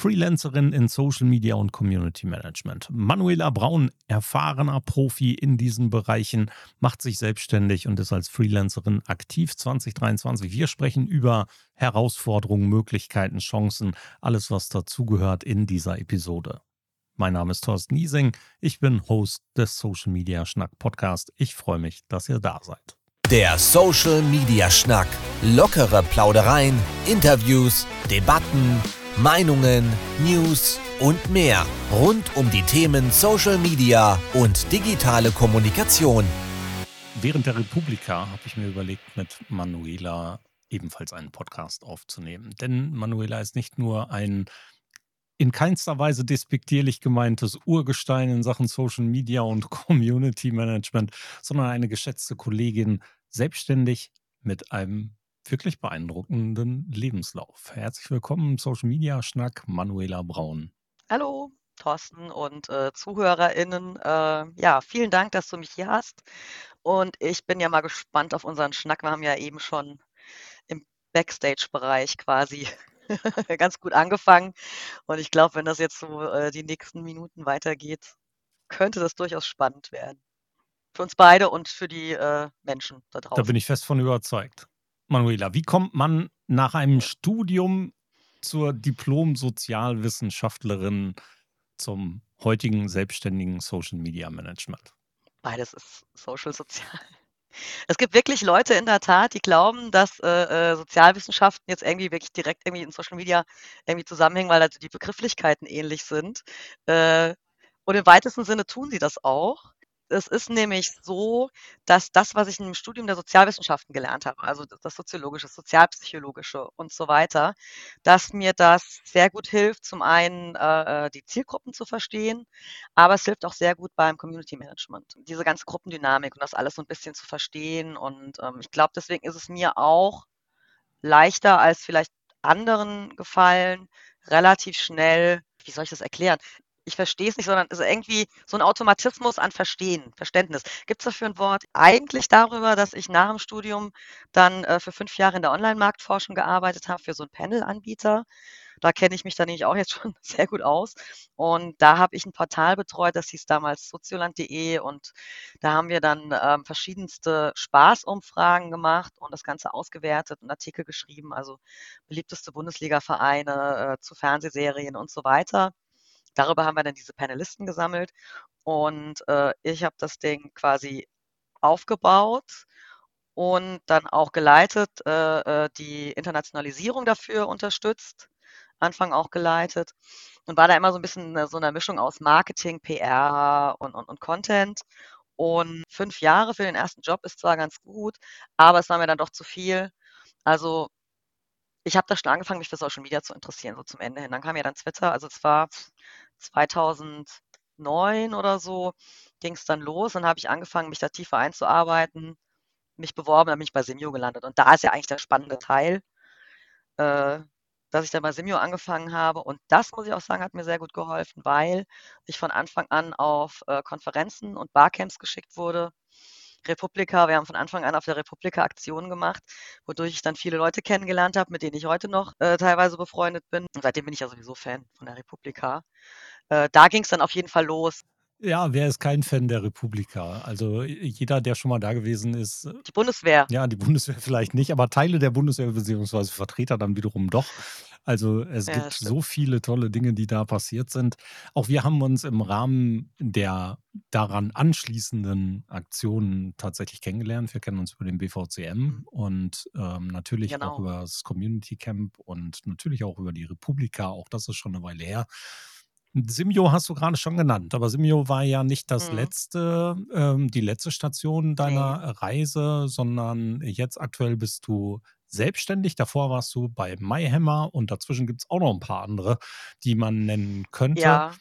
Freelancerin in Social Media und Community Management. Manuela Braun, erfahrener Profi in diesen Bereichen, macht sich selbstständig und ist als Freelancerin aktiv 2023. Wir sprechen über Herausforderungen, Möglichkeiten, Chancen, alles, was dazugehört in dieser Episode. Mein Name ist Thorsten Niesing. Ich bin Host des Social Media Schnack Podcast. Ich freue mich, dass ihr da seid. Der Social Media Schnack. Lockere Plaudereien, Interviews, Debatten Meinungen, News und mehr rund um die Themen Social Media und digitale Kommunikation. Während der Republika habe ich mir überlegt, mit Manuela ebenfalls einen Podcast aufzunehmen. Denn Manuela ist nicht nur ein in keinster Weise despektierlich gemeintes Urgestein in Sachen Social Media und Community Management, sondern eine geschätzte Kollegin, selbstständig mit einem wirklich beeindruckenden Lebenslauf. Herzlich willkommen im Social Media Schnack, Manuela Braun. Hallo, Thorsten und äh, ZuhörerInnen. Äh, ja, vielen Dank, dass du mich hier hast. Und ich bin ja mal gespannt auf unseren Schnack. Wir haben ja eben schon im Backstage-Bereich quasi ganz gut angefangen. Und ich glaube, wenn das jetzt so äh, die nächsten Minuten weitergeht, könnte das durchaus spannend werden. Für uns beide und für die äh, Menschen da draußen. Da bin ich fest von überzeugt. Manuela, wie kommt man nach einem Studium zur Diplom-Sozialwissenschaftlerin zum heutigen selbstständigen Social Media Management? Beides ist Social Sozial. Es gibt wirklich Leute in der Tat, die glauben, dass äh, äh, Sozialwissenschaften jetzt irgendwie wirklich direkt irgendwie in Social Media irgendwie zusammenhängen, weil also die Begrifflichkeiten ähnlich sind. Äh, und im weitesten Sinne tun sie das auch es ist nämlich so, dass das, was ich im Studium der Sozialwissenschaften gelernt habe, also das Soziologische, Sozialpsychologische und so weiter, dass mir das sehr gut hilft, zum einen äh, die Zielgruppen zu verstehen, aber es hilft auch sehr gut beim Community Management, diese ganze Gruppendynamik und das alles so ein bisschen zu verstehen. Und ähm, ich glaube, deswegen ist es mir auch leichter als vielleicht anderen gefallen, relativ schnell, wie soll ich das erklären, ich verstehe es nicht, sondern es ist irgendwie so ein Automatismus an Verstehen, Verständnis. Gibt es dafür ein Wort? Eigentlich darüber, dass ich nach dem Studium dann äh, für fünf Jahre in der Online-Marktforschung gearbeitet habe, für so einen Panel-Anbieter. Da kenne ich mich dann nämlich auch jetzt schon sehr gut aus. Und da habe ich ein Portal betreut, das hieß damals sozioland.de. Und da haben wir dann ähm, verschiedenste Spaßumfragen gemacht und das Ganze ausgewertet und Artikel geschrieben, also beliebteste Bundesliga-Vereine äh, zu Fernsehserien und so weiter. Darüber haben wir dann diese Panelisten gesammelt und äh, ich habe das Ding quasi aufgebaut und dann auch geleitet, äh, äh, die Internationalisierung dafür unterstützt, Anfang auch geleitet und war da immer so ein bisschen so eine Mischung aus Marketing, PR und, und, und Content. Und fünf Jahre für den ersten Job ist zwar ganz gut, aber es war mir dann doch zu viel. Also ich habe da schon angefangen, mich für Social Media zu interessieren, so zum Ende hin. Dann kam ja dann Twitter, also es war 2009 oder so, ging es dann los. Dann habe ich angefangen, mich da tiefer einzuarbeiten, mich beworben, dann bin ich bei Simio gelandet. Und da ist ja eigentlich der spannende Teil, äh, dass ich dann bei Simio angefangen habe. Und das, muss ich auch sagen, hat mir sehr gut geholfen, weil ich von Anfang an auf äh, Konferenzen und Barcamps geschickt wurde Republika. Wir haben von Anfang an auf der Republika Aktionen gemacht, wodurch ich dann viele Leute kennengelernt habe, mit denen ich heute noch äh, teilweise befreundet bin. Und seitdem bin ich ja sowieso Fan von der Republika. Äh, da ging es dann auf jeden Fall los. Ja, wer ist kein Fan der Republika? Also jeder, der schon mal da gewesen ist. Äh, die Bundeswehr. Ja, die Bundeswehr vielleicht nicht, aber Teile der Bundeswehr beziehungsweise Vertreter dann wiederum doch. Also es ja, gibt so viele tolle Dinge, die da passiert sind. Auch wir haben uns im Rahmen der daran anschließenden Aktionen tatsächlich kennengelernt. Wir kennen uns über den BVCM mhm. und ähm, natürlich genau. auch über das Community Camp und natürlich auch über die Republika. Auch das ist schon eine Weile her. Simio hast du gerade schon genannt, aber Simio war ja nicht das mhm. letzte, ähm, die letzte Station deiner nee. Reise, sondern jetzt aktuell bist du selbstständig. Davor warst du bei MyHammer und dazwischen gibt es auch noch ein paar andere, die man nennen könnte. Ja.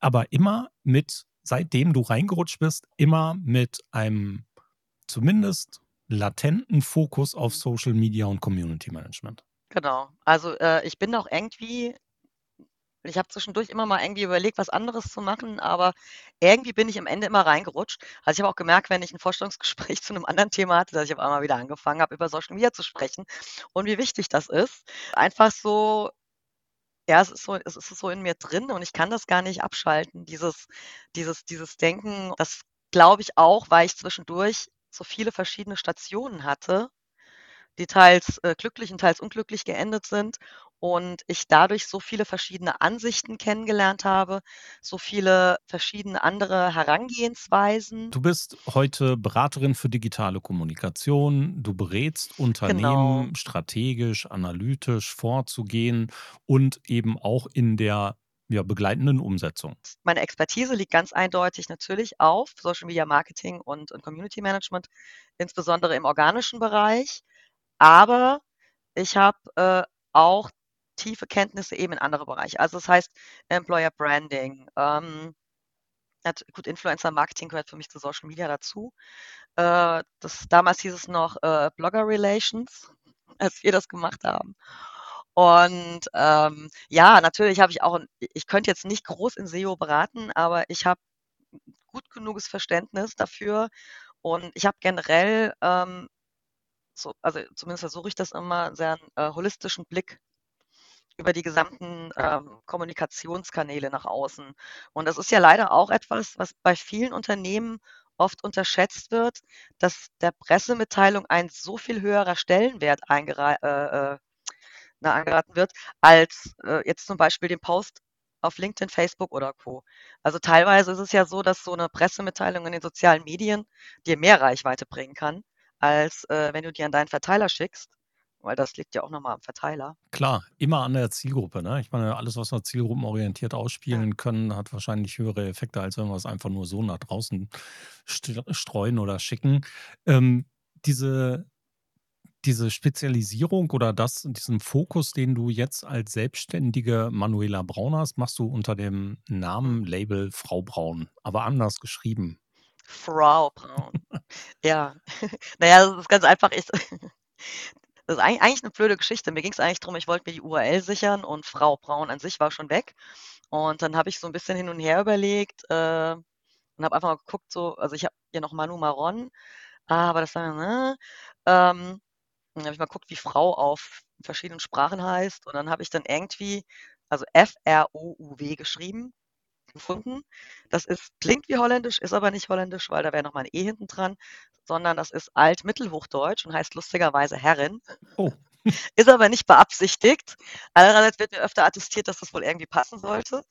Aber immer mit, seitdem du reingerutscht bist, immer mit einem zumindest latenten Fokus auf Social Media und Community Management. Genau. Also äh, ich bin auch irgendwie ich habe zwischendurch immer mal irgendwie überlegt, was anderes zu machen, aber irgendwie bin ich am Ende immer reingerutscht. Also ich habe auch gemerkt, wenn ich ein Vorstellungsgespräch zu einem anderen Thema hatte, dass ich auf einmal wieder angefangen habe, über Social Media zu sprechen und wie wichtig das ist. Einfach so Ja, es ist so es ist so in mir drin und ich kann das gar nicht abschalten, dieses dieses dieses Denken. Das glaube ich auch, weil ich zwischendurch so viele verschiedene Stationen hatte, die teils, äh, glücklich und teils unglücklich geendet sind und ich dadurch so viele verschiedene Ansichten kennengelernt habe, so viele verschiedene andere Herangehensweisen. Du bist heute Beraterin für digitale Kommunikation. Du berätst Genau. Unternehmen strategisch, analytisch vorzugehen und eben auch in der, ja, begleitenden Umsetzung. Meine Expertise liegt ganz eindeutig natürlich auf Social Media Marketing und und Community Management, insbesondere im organischen Bereich. Aber ich habe, äh, auch tiefe Kenntnisse eben in andere Bereiche. Also, das heißt Employer Branding, ähm, gut, Influencer Marketing gehört für mich zu Social Media dazu. Äh, das damals hieß es noch, äh, Blogger Relations, als wir das gemacht haben. Und, ähm, ja, natürlich habe ich auch ich könnte jetzt nicht groß in SEO beraten, aber ich habe gut genuges Verständnis dafür und ich habe generell, ähm, so also, zumindest versuche ich das immer, sehr 'n, äh, holistischen Blick über die gesamten, ähm, Kommunikationskanäle nach außen. Und das ist ja leider auch etwas, was bei vielen Unternehmen oft unterschätzt wird, dass der Pressemitteilung ein so viel höherer Stellenwert äh, äh, na, angeraten wird, als, äh, jetzt zum Beispiel dem Post auf LinkedIn, Facebook oder Co. Also, teilweise ist es ja so, dass so 'ne Pressemitteilung in den sozialen Medien dir mehr Reichweite bringen kann, als, äh, wenn du die an deinen Verteiler schickst, weil das liegt ja auch noch mal am Verteiler. Klar, immer an der Zielgruppe, ne? Ich meine, alles, was wir zielgruppenorientiert Ja. ausspielen können, hat wahrscheinlich höhere Effekte, als wenn wir es einfach nur so nach draußen st streuen oder schicken. Ähm, diese diese Spezialisierung oder das diesen Fokus, den du jetzt als selbstständige Manuela Braun hast, machst du unter dem. Namen Label Frau Braun, aber anders geschrieben. Frau Braun. Ja. Na ja, das ist ganz einfach. Ich das ist eigen eigentlich 'ne blöde Geschichte. Mir ging's eigentlich drum, ich wollte mir die URL sichern und Frau Braun an sich war schon weg. Und dann habe ich so 'n bisschen hin und her überlegt, äh, und habe einfach mal geguckt so also, ich habe hier noch Manu Marron, aber das war ne? Ähm, dann habe ich mal geguckt, wie Frau auf verschiedenen Sprachen heißt und dann habe ich dann irgendwie also, F-R-O-U-W geschrieben gefunden. Das ist klingt wie holländisch, ist aber nicht holländisch, weil da wäre noch mal 'n E hinten dran, sondern das ist Alt-Mittelhochdeutsch und heißt lustigerweise Herrin. Oh. Ist aber nicht beabsichtigt. Andererseits wird mir öfter attestiert, dass das wohl irgendwie passen sollte.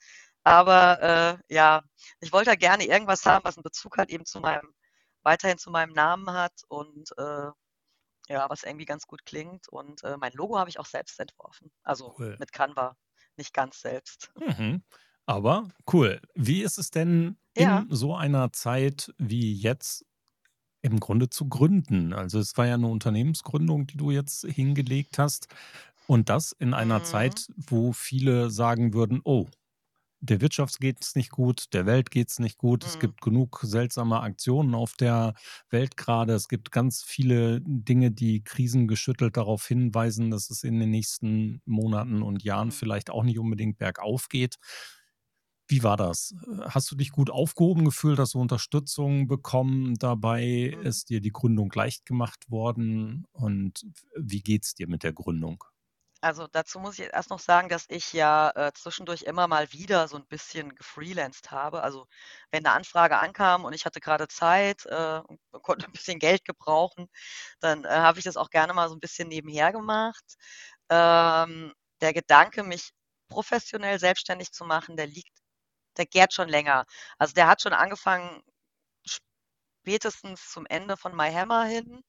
Aber, äh, ja, ich wollte da gerne irgendwas haben, was 'n Bezug hat eben zu meinem weiterhin zu meinem Namen hat und, äh, ja, was irgendwie ganz gut klingt. Und, äh, mein Logo habe ich auch selbst entworfen, also, Cool. mit Canva, nicht ganz selbst. Mhm. Aber cool. Wie ist es denn Ja. in so einer Zeit wie jetzt im Grunde zu gründen? Also, es war ja 'ne Unternehmensgründung, die du jetzt hingelegt hast und das in einer Mhm. Zeit, wo viele sagen würden: „Oh, der Wirtschaft geht's nicht gut, der Welt geht's nicht gut. Es Mhm. gibt genug seltsame Aktionen auf der Welt grade. Es gibt ganz viele Dinge, die krisengeschüttelt darauf hinweisen, dass es in den nächsten Monaten und Jahren Mhm. vielleicht auch nicht unbedingt bergauf geht.“ Wie war das? Hast du dich gut aufgehoben gefühlt? Hast du Unterstützung bekommen dabei? Ist dir die Gründung leicht gemacht worden? Und wie geht's dir mit der Gründung? Also, dazu muss ich erst noch sagen, dass ich ja, äh, zwischendurch immer mal wieder so 'n bisschen gefreelanced habe. Also, wenn 'ne Anfrage ankam und ich hatte grade Zeit, äh, und konnte 'n bisschen Geld gebrauchen, dann, äh, habe ich das auch gerne mal so 'n bisschen nebenher gemacht. Ähm, der Gedanke, mich professionell selbstständig zu machen, der liegt der gärt schon länger. Also, der hat schon angefangen spätestens zum Ende von MyHammer hin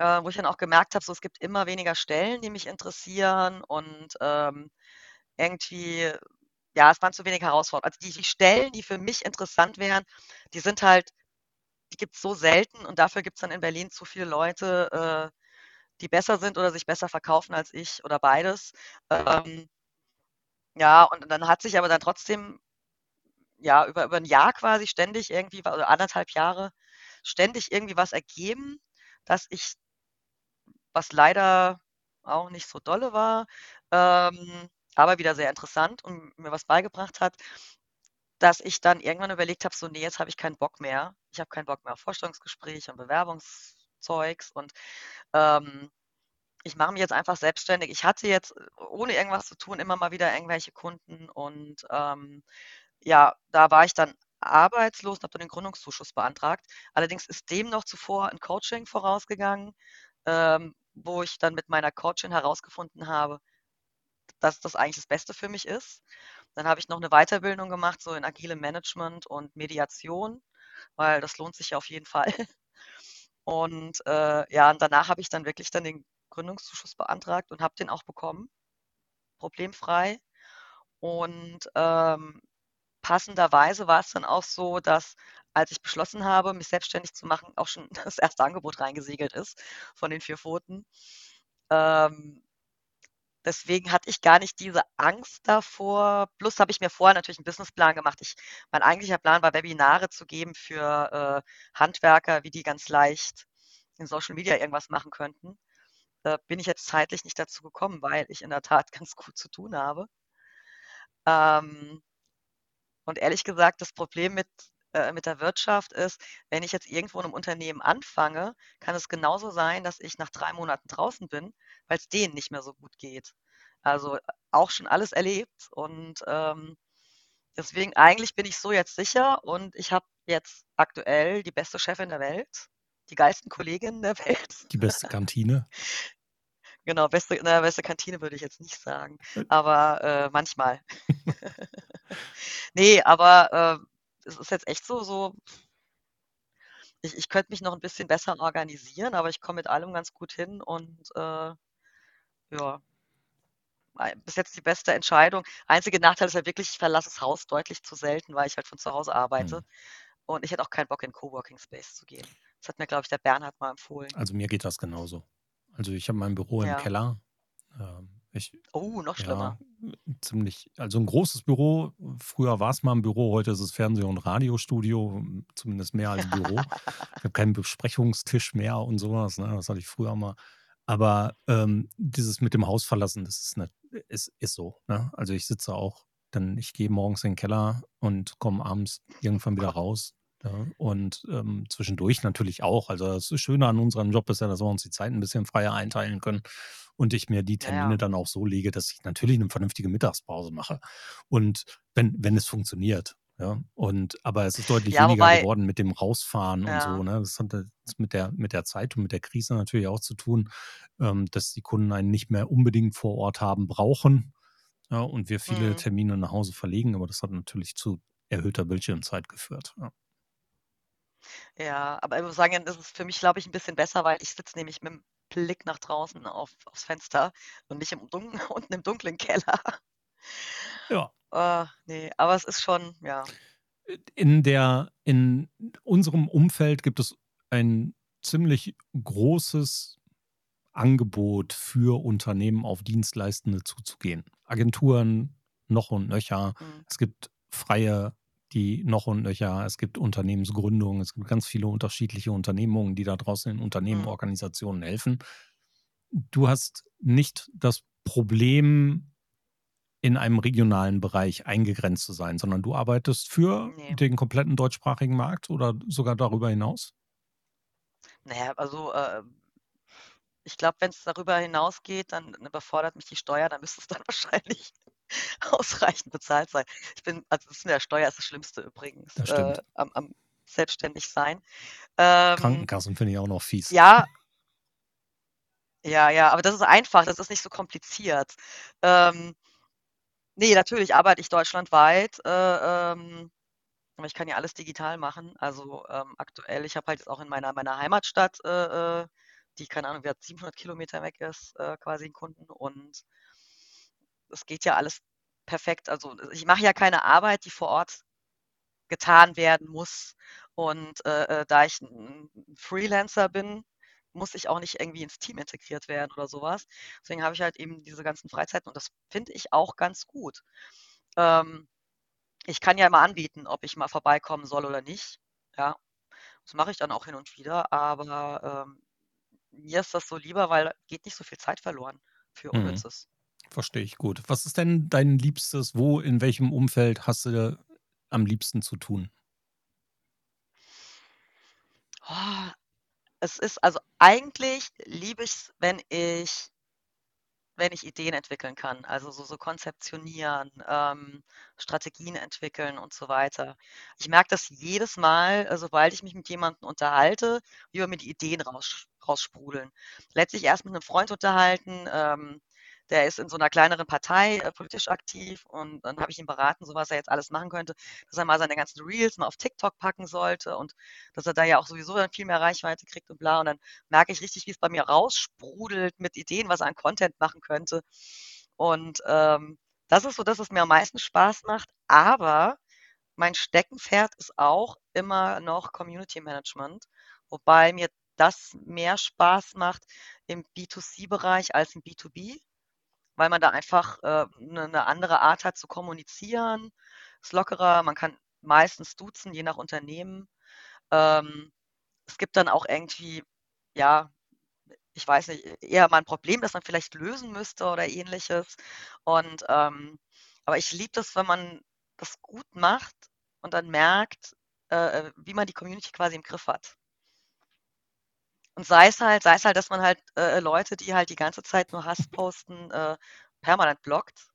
äh, wo ich dann auch gemerkt habe, so, es gibt immer weniger Stellen, die mich interessieren und, ähm, irgendwie ja, es waren zu wenig Herausforderungen. Also, die die Stellen, die für mich interessant wären, die sind halt die gibt's so selten und dafür gibt's dann in Berlin zu viele Leute, äh, die besser sind oder sich besser verkaufen als ich oder beides. Ähm ja, und dann hat sich aber dann trotzdem ja, über über 'n Jahr quasi ständig irgendwie 1 1/2 Jahre ständig irgendwie was ergeben, dass ich was leider auch nicht so dolle war, ähm, aber wieder sehr interessant und mir was beigebracht hat, dass ich dann irgendwann überlegt habe, so: „Ne, jetzt habe ich keinen Bock mehr. Ich habe keinen Bock mehr auf Vorstellungsgespräche und Bewerbungszeugs“ und, ähm ich mache mich jetzt einfach selbstständig. Ich hatte jetzt, ohne irgendwas zu tun, immer mal wieder irgendwelche Kunden und ähm, ja, da war ich dann arbeitslos und habe dann den Gründungszuschuss beantragt. Allerdings ist dem noch zuvor ein Coaching vorausgegangen, ähm, wo ich dann mit meiner Coachin herausgefunden habe, dass das eigentlich das Beste für mich ist. Dann habe ich noch eine Weiterbildung gemacht, so in agilem Management und Mediation, weil das lohnt sich ja auf jeden Fall. Und äh, ja, und danach habe ich dann wirklich dann den Gründungszuschuss beantragt und habe den auch bekommen, problemfrei. Und ähm, passenderweise war es dann auch so, dass als ich beschlossen habe, mich selbstständig zu machen, auch schon das erste Angebot reingesegelt ist von den vier Pfoten. Ähm, deswegen hatte ich gar nicht diese Angst davor. Plus habe ich mir vorher natürlich einen Businessplan gemacht. Ich, mein eigentlicher Plan war, Webinare zu geben für äh, Handwerker, wie die ganz leicht in Social Media irgendwas machen könnten. Äh, bin ich jetzt zeitlich nicht dazu gekommen, weil ich in der Tat ganz gut zu tun habe. Ähm, und ehrlich gesagt, das Problem mit, äh, mit der Wirtschaft ist, wenn ich jetzt irgendwo in einem Unternehmen anfange, kann es genauso sein, dass ich nach drei Monaten draußen bin, weil es denen nicht mehr so gut geht. Also auch schon alles erlebt und ähm, deswegen eigentlich bin ich so jetzt sicher und ich habe jetzt aktuell die beste Chefin der Welt, die geilsten Kolleginnen der Welt. Die beste Kantine. Genau, beste, na, beste Kantine würde ich jetzt nicht sagen, äh. aber äh, manchmal. nee, aber äh, es ist jetzt echt so, so ich, ich könnte mich noch ein bisschen besser organisieren, aber ich komme mit allem ganz gut hin und äh, ja, bis jetzt die beste Entscheidung. Einzige Nachteil ist halt wirklich, ich verlasse das Haus deutlich zu selten, weil ich halt von zu Hause arbeite. Mhm. Und ich hätte auch keinen Bock, in Coworking Space zu gehen. Das hat mir, glaube ich, der Bernhard mal empfohlen. Also mir geht das genauso. Also ich habe mein Büro ja. im Keller. Ähm, ich, oh, noch schlimmer. Ja, ziemlich, also ein großes Büro. Früher war es mal ein Büro, heute ist es Fernseh- und Radiostudio, zumindest mehr als Büro. ich habe keinen Besprechungstisch mehr und sowas. Ne? Das hatte ich früher mal. Aber ähm, dieses mit dem Haus verlassen, das ist, ne, ist, ist so. Ne? Also ich sitze auch, dann ich gehe morgens in den Keller und komme abends irgendwann wieder raus ja, und ähm, zwischendurch natürlich auch. Also das Schöne an unserem Job ist ja, dass wir uns die Zeit ein bisschen freier einteilen können und ich mir die Termine ja. dann auch so lege, dass ich natürlich eine vernünftige Mittagspause mache. Und wenn, wenn es funktioniert. Ja, und aber es ist deutlich ja, weniger wobei, geworden mit dem Rausfahren ja. und so. Ne? Das hat mit der, mit der Zeit und mit der Krise natürlich auch zu tun, ähm, dass die Kunden einen nicht mehr unbedingt vor Ort haben brauchen. Ja, und wir viele mhm. Termine nach Hause verlegen, aber das hat natürlich zu erhöhter Bildschirmzeit geführt. Ja. Ja, aber ich muss sagen, das ist für mich, glaube ich, ein bisschen besser, weil ich sitze nämlich mit dem Blick nach draußen auf, aufs Fenster und nicht im Dun unten im dunklen Keller. Ja. Äh, nee, aber es ist schon, ja. In der, in unserem Umfeld gibt es ein ziemlich großes Angebot für Unternehmen auf Dienstleistende zuzugehen. Agenturen noch und nöcher. Mhm. Es gibt freie die noch und nöcher. Es gibt Unternehmensgründungen, es gibt ganz viele unterschiedliche Unternehmungen, die da draußen in Unternehmen, mhm. Organisationen helfen. Du hast nicht das Problem, in einem regionalen Bereich eingegrenzt zu sein, sondern du arbeitest für nee. den kompletten deutschsprachigen Markt oder sogar darüber hinaus? Naja, also äh, ich glaube, wenn es darüber hinausgeht, dann überfordert mich die Steuer, dann müsste es dann wahrscheinlich ausreichend bezahlt sein. Ich bin, also das ist der Steuer ist das Schlimmste übrigens Das äh, am, am selbstständig sein. Ähm, Krankenkassen finde ich auch noch fies. ja, ja, ja, aber das ist einfach, das ist nicht so kompliziert. Ähm, ne, natürlich arbeite ich deutschlandweit, äh, ähm, aber ich kann ja alles digital machen. Also ähm, aktuell, ich habe halt jetzt auch in meiner, meiner Heimatstadt, äh, äh die, keine Ahnung, wer 700 Kilometer weg ist, äh, quasi einen Kunden und es geht ja alles perfekt. Also ich mache ja keine Arbeit, die vor Ort getan werden muss. Und äh, äh, da ich ein Freelancer bin, muss ich auch nicht irgendwie ins Team integriert werden oder sowas. Deswegen habe ich halt eben diese ganzen Freizeiten und das finde ich auch ganz gut. Ähm, ich kann ja immer anbieten, ob ich mal vorbeikommen soll oder nicht. Ja, das mache ich dann auch hin und wieder, aber ähm, mir ist das so lieber, weil geht nicht so viel Zeit verloren für mhm. Unnützes. Verstehe ich gut. Was ist denn dein Liebstes? Wo, in welchem Umfeld hast du am liebsten zu tun? Oh, es ist also eigentlich liebe ich es, wenn ich wenn ich Ideen entwickeln kann, also so, so konzeptionieren, ähm, Strategien entwickeln und so weiter. Ich merke das jedes Mal, äh, sobald ich mich mit jemandem unterhalte, wie mir die Ideen raus, raussprudeln. Letztlich erst mit einem Freund unterhalten, ähm, der ist in so einer kleineren Partei äh, politisch aktiv und dann habe ich ihn beraten, so was er jetzt alles machen könnte, dass er mal seine ganzen Reels mal auf TikTok packen sollte und dass er da ja auch sowieso dann viel mehr Reichweite kriegt und bla. Und dann merke ich richtig, wie es bei mir raussprudelt mit Ideen, was er an Content machen könnte. Und ähm, das ist so, dass es mir am meisten Spaß macht. Aber mein Steckenpferd ist auch immer noch Community Management, wobei mir das mehr Spaß macht im B2C-Bereich als im B2B weil man da einfach äh, 'ne 'ne andere Art hat zu kommunizieren. Ist lockerer, man kann meistens duzen, je nach Unternehmen. Ähm, es gibt dann auch irgendwie, ja, ich weiß nicht, eher mal ein Problem, das man vielleicht lösen müsste oder Ähnliches. Und, ähm aber ich liebe das, wenn man das gut macht und dann merkt, äh, äh wie man die Community quasi im Griff hat. Und sei es halt sei es halt, dass man halt, äh, Leute, die halt die ganze Zeit nur Hass posten, äh, permanent blockt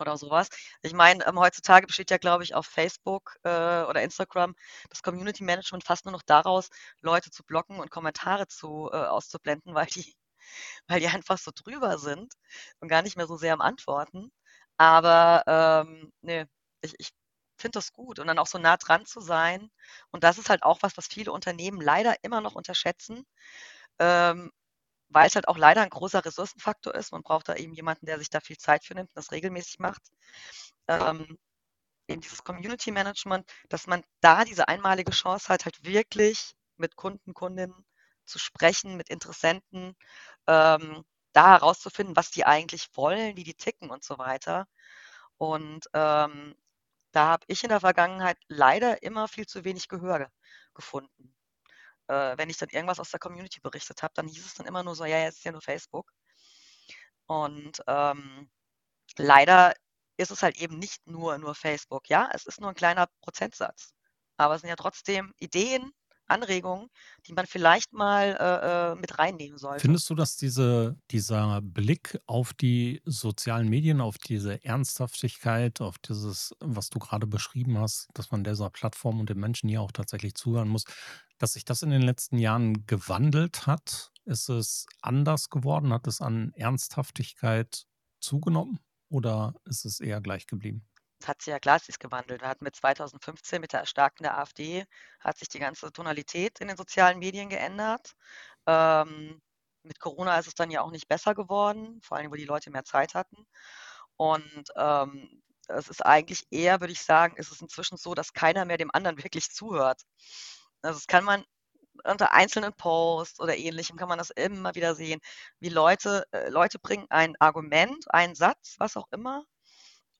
oder sowas. Ich meine, ähm, heutzutage besteht ja, glaube ich, auf Facebook, äh, oder Instagram das Community Management fast nur noch daraus, Leute zu blocken und Kommentare zu äh, auszublenden, weil die weil die einfach so drüber sind und gar nicht mehr so sehr am Antworten. Aber, ähm, ne, ich ich finde das gut und dann auch so nah dran zu sein. Und das ist halt auch was, was viele Unternehmen leider immer noch unterschätzen, ähm, weil es halt auch leider ein großer Ressourcenfaktor ist. Man braucht da eben jemanden, der sich da viel Zeit für nimmt und das regelmäßig macht. Ähm, eben dieses Community Management, dass man da diese einmalige Chance hat, halt wirklich mit Kunden, Kundinnen zu sprechen, mit Interessenten, ähm, da herauszufinden, was die eigentlich wollen, wie die ticken und so weiter. Und ähm, da habe ich in der Vergangenheit leider immer viel zu wenig Gehör gefunden. Äh, wenn ich dann irgendwas aus der Community berichtet habe, dann hieß es dann immer nur so, ja, jetzt ist ja nur Facebook. Und ähm, leider ist es halt eben nicht nur, nur Facebook. Ja, es ist nur ein kleiner Prozentsatz. Aber es sind ja trotzdem Ideen, Anregungen, die man vielleicht mal äh, äh, mit reinnehmen sollte. Findest du, dass diese, dieser Blick auf die sozialen Medien, auf diese Ernsthaftigkeit, auf dieses, was du gerade beschrieben hast, dass man dieser Plattform und den Menschen hier auch tatsächlich zuhören muss, dass sich das in den letzten Jahren gewandelt hat? Ist es anders geworden? Hat es an Ernsthaftigkeit zugenommen oder ist es eher gleich geblieben? Hat sich ja klassisch gewandelt. Wir hatten mit 2015 mit der Erstarken der AfD hat sich die ganze Tonalität in den sozialen Medien geändert. Ähm, mit Corona ist es dann ja auch nicht besser geworden, vor allem, wo die Leute mehr Zeit hatten. Und ähm, es ist eigentlich eher, würde ich sagen, ist es inzwischen so, dass keiner mehr dem anderen wirklich zuhört. Also das kann man unter einzelnen Posts oder ähnlichem kann man das immer wieder sehen, wie Leute, äh, Leute bringen ein Argument, einen Satz, was auch immer,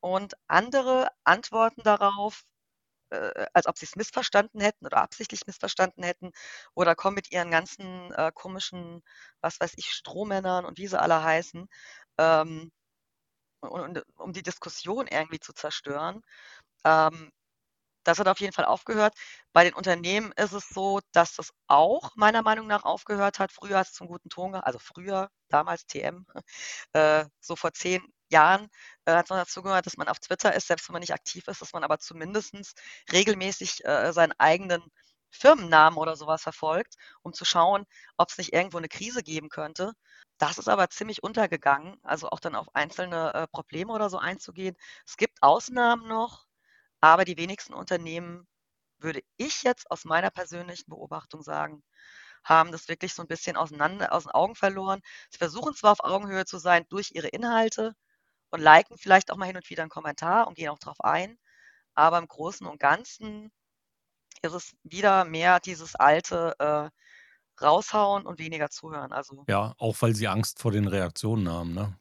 und andere antworten darauf, äh, als ob sie es missverstanden hätten oder absichtlich missverstanden hätten oder kommen mit ihren ganzen äh, komischen, was weiß ich, Strohmännern und wie sie alle heißen, ähm, und, und, um die Diskussion irgendwie zu zerstören. Ähm, das hat auf jeden Fall aufgehört. Bei den Unternehmen ist es so, dass das auch meiner Meinung nach aufgehört hat. Früher hat es zum guten Ton, also früher, damals TM, äh, so vor zehn Jahren äh, hat man dazu gehört, dass man auf Twitter ist, selbst wenn man nicht aktiv ist, dass man aber zumindest regelmäßig äh, seinen eigenen Firmennamen oder sowas verfolgt, um zu schauen, ob es nicht irgendwo eine Krise geben könnte. Das ist aber ziemlich untergegangen, also auch dann auf einzelne äh, Probleme oder so einzugehen. Es gibt Ausnahmen noch, aber die wenigsten Unternehmen, würde ich jetzt aus meiner persönlichen Beobachtung sagen, haben das wirklich so ein bisschen auseinander aus den Augen verloren. Sie versuchen zwar auf Augenhöhe zu sein durch ihre Inhalte und liken vielleicht auch mal hin und wieder einen Kommentar und gehen auch drauf ein, aber im Großen und Ganzen ist es wieder mehr dieses alte äh, raushauen und weniger zuhören. Also Ja, auch weil sie Angst vor den Reaktionen haben, ne?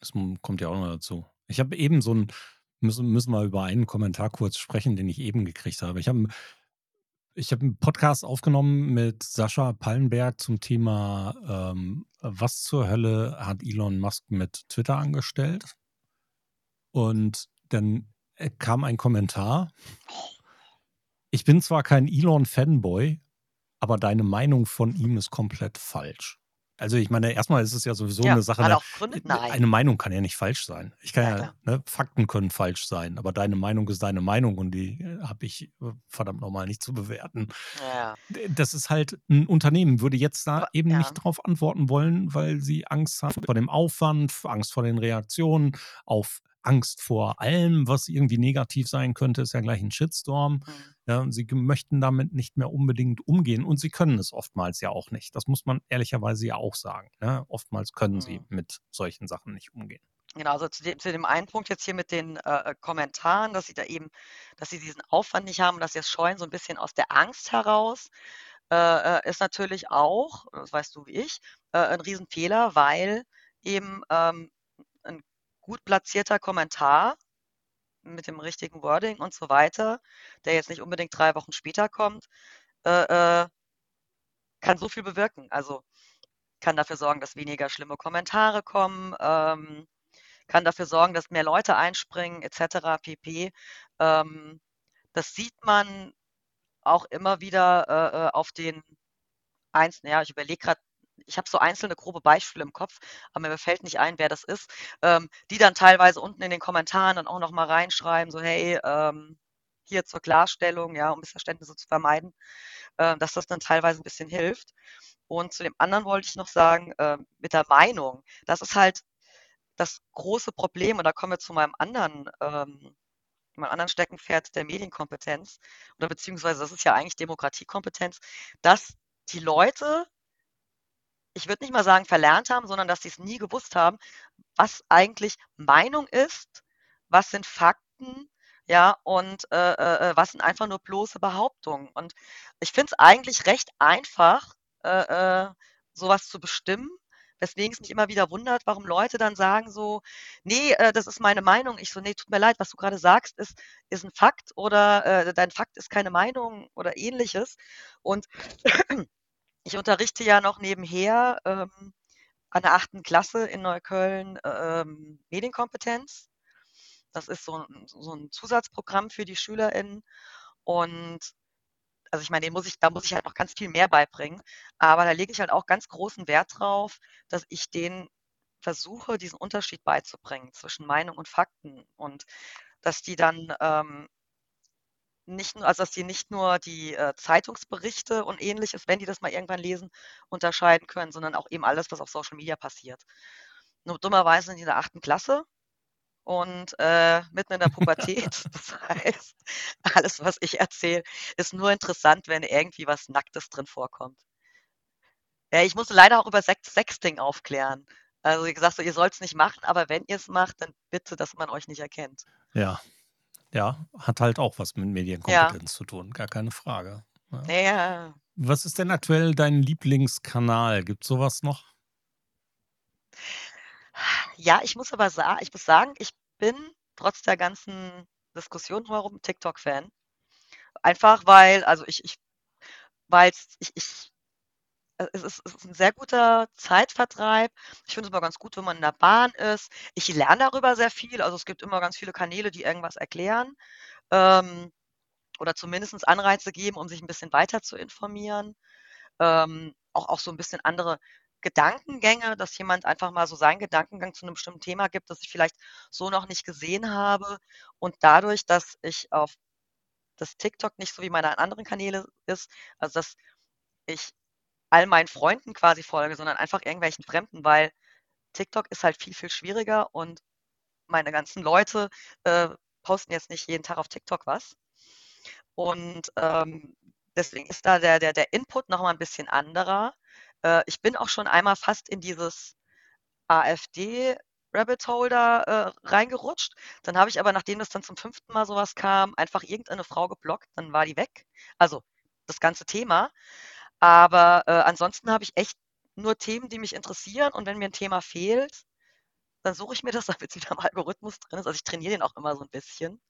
Das kommt ja auch noch dazu. Ich habe eben so ein müssen, müssen wir über einen Kommentar kurz sprechen, den ich eben gekriegt habe. Ich habe ich hab einen Podcast aufgenommen mit Sascha Pallenberg zum Thema, ähm, was zur Hölle hat Elon Musk mit Twitter angestellt? Und dann äh, kam ein Kommentar. Ich bin zwar kein Elon-Fanboy, aber deine Meinung von ihm ist komplett falsch. Also ich meine, erstmal ist es ja sowieso ja, eine Sache. Gründe? Nein. Eine Meinung kann ja nicht falsch sein. Ich kann ja, ja ne, Fakten können falsch sein, aber deine Meinung ist deine Meinung und die äh, habe ich äh, verdammt nochmal nicht zu bewerten. Ja. Das ist halt, ein Unternehmen würde jetzt da aber, eben nicht drauf antworten wollen, weil sie Angst haben vor dem Aufwand, Angst vor den Reaktionen, auf Angst vor allem, was irgendwie negativ sein könnte, ist ja gleich ein Shitstorm. Mhm. Ja, sie möchten damit nicht mehr unbedingt umgehen und sie können es oftmals ja auch nicht. Das muss man ehrlicherweise ja auch sagen. Ne? Oftmals können mhm. sie mit solchen Sachen nicht umgehen. Genau, also zu dem, zu dem einen Punkt jetzt hier mit den äh, äh, Kommentaren, dass sie da eben, dass sie diesen Aufwand nicht haben dass sie es scheuen, so ein bisschen aus der Angst heraus, äh, äh ist natürlich auch, das weißt du wie ich, äh, ein Riesenfehler, weil eben ähm, gut platzierter Kommentar mit dem richtigen Wording und so weiter, der jetzt nicht unbedingt drei Wochen später kommt, äh, äh, kann so viel bewirken. Also kann dafür sorgen, dass weniger schlimme Kommentare kommen, ähm, kann dafür sorgen, dass mehr Leute einspringen, etc. pp. Ähm, das sieht man auch immer wieder äh, äh auf den einzelnen, ja, ich überlege gerade, ich habe so einzelne grobe Beispiele im Kopf, aber mir fällt nicht ein, wer das ist, ähm, die dann teilweise unten in den Kommentaren dann auch nochmal reinschreiben, so hey, ähm, hier zur Klarstellung, ja, um Missverständnisse zu vermeiden, äh, dass das dann teilweise ein bisschen hilft. Und zu dem anderen wollte ich noch sagen, äh, mit der Meinung, das ist halt das große Problem, und da kommen wir zu meinem anderen, ähm, meinem anderen Steckenpferd der Medienkompetenz, oder beziehungsweise das ist ja eigentlich Demokratiekompetenz, dass die Leute ich würde nicht mal sagen verlernt haben, sondern dass sie es nie gewusst haben, was eigentlich Meinung ist, was sind Fakten, ja, und äh, äh, äh was sind einfach nur bloße Behauptungen. Und ich finde es eigentlich recht einfach, äh, äh, sowas zu bestimmen. Weswegen es mich immer wieder wundert, warum Leute dann sagen so, nee, äh, das ist meine Meinung. Ich so, nee, tut mir leid, was du gerade sagst, ist, ist ein Fakt oder dein Fakt ist keine Meinung oder ähnliches. Und ich unterrichte ja noch nebenher ähm, an der achten Klasse in Neukölln ähm, Medienkompetenz. Das ist so ein, so ein Zusatzprogramm für die SchülerInnen. Und also ich meine, muss ich, da muss ich halt noch ganz viel mehr beibringen. Aber da lege ich halt auch ganz großen Wert drauf, dass ich denen versuche, diesen Unterschied beizubringen zwischen Meinung und Fakten und dass die dann ähm, nicht nur, also dass sie nicht nur die äh, Zeitungsberichte und ähnliches, wenn die das mal irgendwann lesen, unterscheiden können, sondern auch eben alles, was auf Social Media passiert. Nur dummerweise sind die in der achten Klasse und äh, mitten in der Pubertät. das heißt, alles, was ich erzähle, ist nur interessant, wenn irgendwie was Nacktes drin vorkommt. Ja, ich musste leider auch über Sex Sexting aufklären. Also wie gesagt, so, ihr sollt es nicht machen, aber wenn ihr es macht, dann bitte, dass man euch nicht erkennt. Ja, ja, hat halt auch was mit Medienkompetenz ja. zu tun, gar keine Frage. Ja. ja. Was ist denn aktuell dein Lieblingskanal? Gibt es sowas noch? Ja, ich muss aber sagen, ich muss sagen, ich bin trotz der ganzen Diskussion herum TikTok-Fan. Einfach weil, also ich, ich, weil ich, ich es ist, es ist ein sehr guter Zeitvertreib. Ich finde es immer ganz gut, wenn man in der Bahn ist. Ich lerne darüber sehr viel. Also es gibt immer ganz viele Kanäle, die irgendwas erklären ähm, oder zumindest Anreize geben, um sich ein bisschen weiter zu informieren. Ähm, auch, auch so ein bisschen andere Gedankengänge, dass jemand einfach mal so seinen Gedankengang zu einem bestimmten Thema gibt, das ich vielleicht so noch nicht gesehen habe. Und dadurch, dass ich auf das TikTok nicht so wie meine anderen Kanäle ist, also dass ich all meinen Freunden quasi folge, sondern einfach irgendwelchen Fremden, weil TikTok ist halt viel, viel schwieriger und meine ganzen Leute äh, posten jetzt nicht jeden Tag auf TikTok was. Und ähm, deswegen ist da der, der, der Input nochmal ein bisschen anderer. Äh, ich bin auch schon einmal fast in dieses AfD Rabbit Holder äh, reingerutscht. Dann habe ich aber, nachdem das dann zum fünften Mal sowas kam, einfach irgendeine Frau geblockt, dann war die weg. Also das ganze Thema. Aber äh, ansonsten habe ich echt nur Themen, die mich interessieren. Und wenn mir ein Thema fehlt, dann suche ich mir das, damit es wieder im Algorithmus drin ist. Also ich trainiere den auch immer so ein bisschen.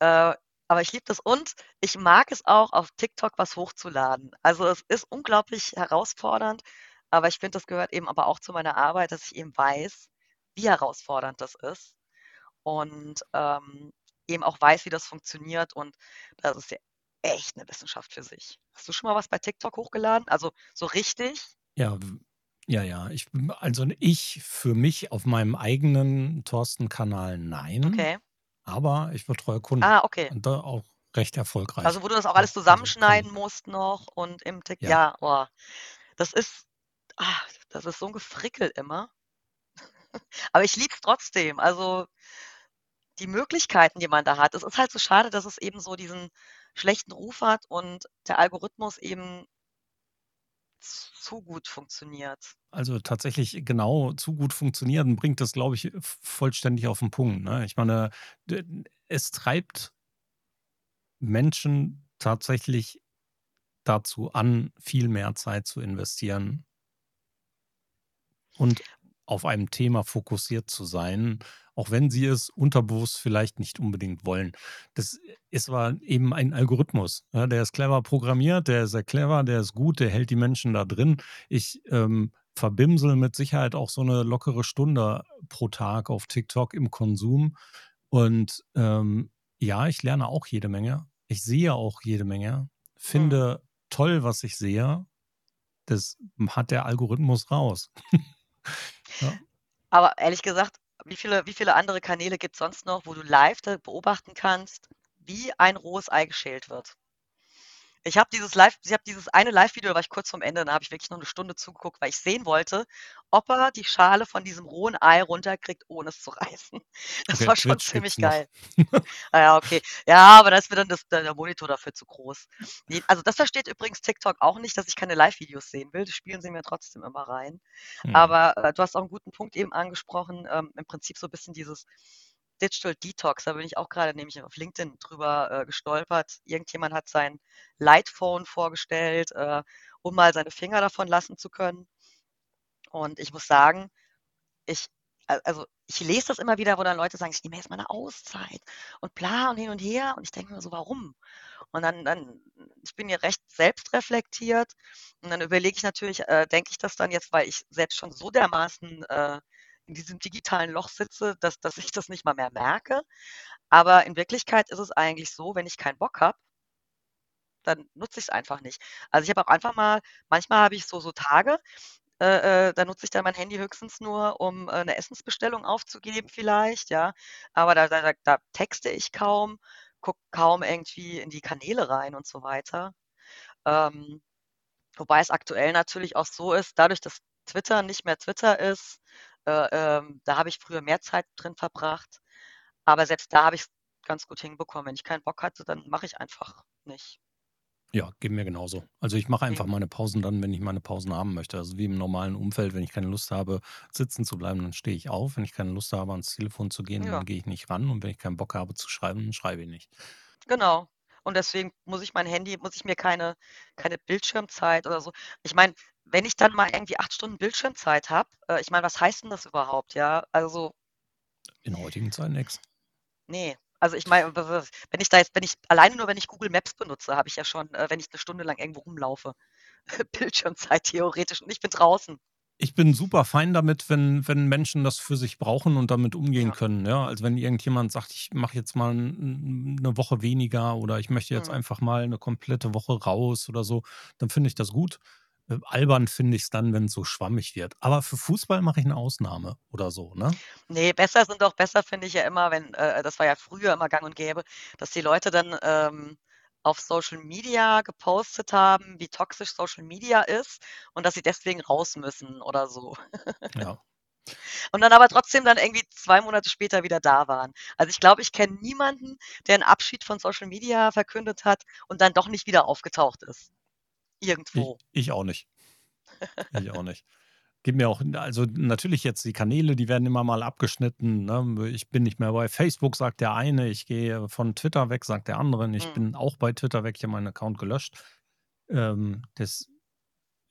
Äh, aber ich liebe das und ich mag es auch, auf TikTok was hochzuladen. Also es ist unglaublich herausfordernd, aber ich finde, das gehört eben aber auch zu meiner Arbeit, dass ich eben weiß, wie herausfordernd das ist und ähm, eben auch weiß, wie das funktioniert. Und das ist ja echt eine Wissenschaft für sich. Hast du schon mal was bei TikTok hochgeladen? Also so richtig? Ja, Ja, ja. Ich, also ich für mich auf meinem eigenen Thorsten-Kanal nein, Okay. aber ich betreue Kunden Ah, okay. und da auch recht erfolgreich. Also, wo du das auch alles also zusammenschneiden Kunden. musst noch und im Tik Ja. ja, oh, das ist ah, das ist so 'n Gefrickel immer. Aber ich liebe es trotzdem. Also die Möglichkeiten, die man da hat. Es ist halt so schade, dass es eben so diesen schlechten Ruf hat und der Algorithmus eben zu gut funktioniert. Also tatsächlich genau zu gut funktionieren bringt das, glaube ich, vollständig auf 'n Punkt, ne? Ich meine, es treibt Menschen tatsächlich dazu an, viel mehr Zeit zu investieren und auf einem Thema fokussiert zu sein, auch wenn sie es unterbewusst vielleicht nicht unbedingt wollen. Das ist aber eben ein Algorithmus, ja, der ist clever programmiert, der ist sehr clever, der ist gut, der hält die Menschen da drin. Ich, ähm, verbimsele mit Sicherheit auch so 'ne lockere Stunde pro Tag auf TikTok im Konsum und, ähm, ja, ich lerne auch jede Menge. Ich sehe auch jede Menge, finde toll, was ich sehe. Das hat der Algorithmus raus. Ja. Aber ehrlich gesagt, wie viele wie viele andere Kanäle gibt's sonst noch, wo du live beobachten kannst, wie ein rohes Ei geschält wird? Ich habe dieses Live ich habe dieses eine Live-Video, da war ich kurz vorm Ende, da habe ich wirklich noch 'ne Stunde zugeguckt, weil ich sehen wollte, ob er die Schale von diesem rohen Ei runterkriegt, ohne es zu reißen. Das Okay, war schon ziemlich geil. Ah ja, okay. Ja, aber da ist mir dann das der Monitor dafür zu groß. Ne, also das versteht übrigens TikTok auch nicht, dass ich keine Live-Videos sehen will. Die spielen sie mir trotzdem immer rein. Mhm. Aber, äh, du hast auch 'n guten Punkt eben angesprochen, ähm, im Prinzip so bisschen dieses Digital Detox. Da bin ich auch grade nämlich auf LinkedIn drüber, äh, gestolpert. Irgendjemand hat sein Lite-Phone vorgestellt, äh, um mal seine Finger davon lassen zu können. Und ich muss sagen, ich also, ich lese das immer wieder, wo dann Leute sagen: „Ich nehme jetzt mal 'ne Auszeit und bla und hin und her.“ Und ich denke mir so: „Warum?“ Und dann dann ich bin ja recht selbstreflektiert und dann überlege ich natürlich, äh, denke ich das dann jetzt, weil ich selbst schon so dermaßen, äh, in diesem digitalen Loch sitze, dass dass ich das nicht mal mehr merke. Aber in Wirklichkeit ist es eigentlich so, wenn ich keinen Bock habe dann nutze ich's einfach nicht. Also, ich habe auch einfach mal manchmal habe ich so so Tage, äh, äh, da nutze ich dann mein Handy höchstens nur, um, äh, 'ne Essensbestellung aufzugeben vielleicht, ja. Aber da da da da texte ich kaum, gucke kaum irgendwie in die Kanäle rein und so weiter. Ähm, wobei es aktuell natürlich auch so ist, dadurch, dass Twitter nicht mehr Twitter ist, äh, ähm, da habe ich früher mehr Zeit drin verbracht. Aber selbst da habe ich's ganz gut hinbekommen. Wenn ich keinen Bock hatte, dann mache ich einfach nicht. Ja, geht mir genauso. Also, ich mache einfach meine Pausen dann, wenn ich meine Pausen haben möchte. Also, wie im normalen Umfeld, wenn ich keine Lust habe, sitzen zu bleiben, dann stehe ich auf. Wenn ich keine Lust habe, ans Telefon zu gehen, Ja. dann gehe ich nicht ran. Und wenn ich keinen Bock habe zu schreiben, dann schreibe ich nicht. Genau. Und deswegen muss ich mein Handy muss ich mir keine keine Bildschirmzeit oder so ich meine, wenn ich dann mal irgendwie 8 Stunden Bildschirmzeit habe äh, ich meine, was heißt denn das überhaupt, ja? Also In heutigen Zeiten nix. Ne, also, ich meine, wenn ich da jetzt wenn ich alleine nur wenn ich Google Maps benutze, habe ich ja schon, äh, wenn ich 'ne Stunde lang irgendwo rumlaufe, Bildschirmzeit theoretisch und ich bin draußen. Ich bin super fein damit, wenn wenn Menschen das für sich brauchen und damit umgehen Ja. können, ja? Also, wenn irgendjemand sagt: „Ich mache jetzt mal 'n 'n 'ne Woche weniger oder ich möchte jetzt Mhm. einfach mal 'ne komplette Woche raus“ oder so, dann finde ich das gut. Äh, albern finde ich's dann, wenn's so schwammig wird. Aber für Fußball mache ich 'ne Ausnahme oder so, ne? Ne, besser sind doch besser finde ich ja immer, wenn äh, das war ja früher immer gang und gäbe, dass die Leute dann, ähm, auf Social Media gepostet haben, wie toxisch Social Media ist und dass sie deswegen raus müssen oder so. Ja. Und dann aber trotzdem dann irgendwie 2 Monate später wieder da waren. Also, ich glaube, ich kenne niemanden, der 'n Abschied von Social Media verkündet hat und dann doch nicht wieder aufgetaucht ist. Ich Irgendwo. ich auch nicht. Ich auch nicht. Geht mir auch also, natürlich jetzt die Kanäle, die werden immer mal abgeschnitten, ne? Ich bin nicht mehr bei Facebook, sagt der eine, ich gehe von Twitter weg, sagt der andere. Ich Mhm. bin auch bei Twitter weg, ich habe meinen Account gelöscht. Ähm, das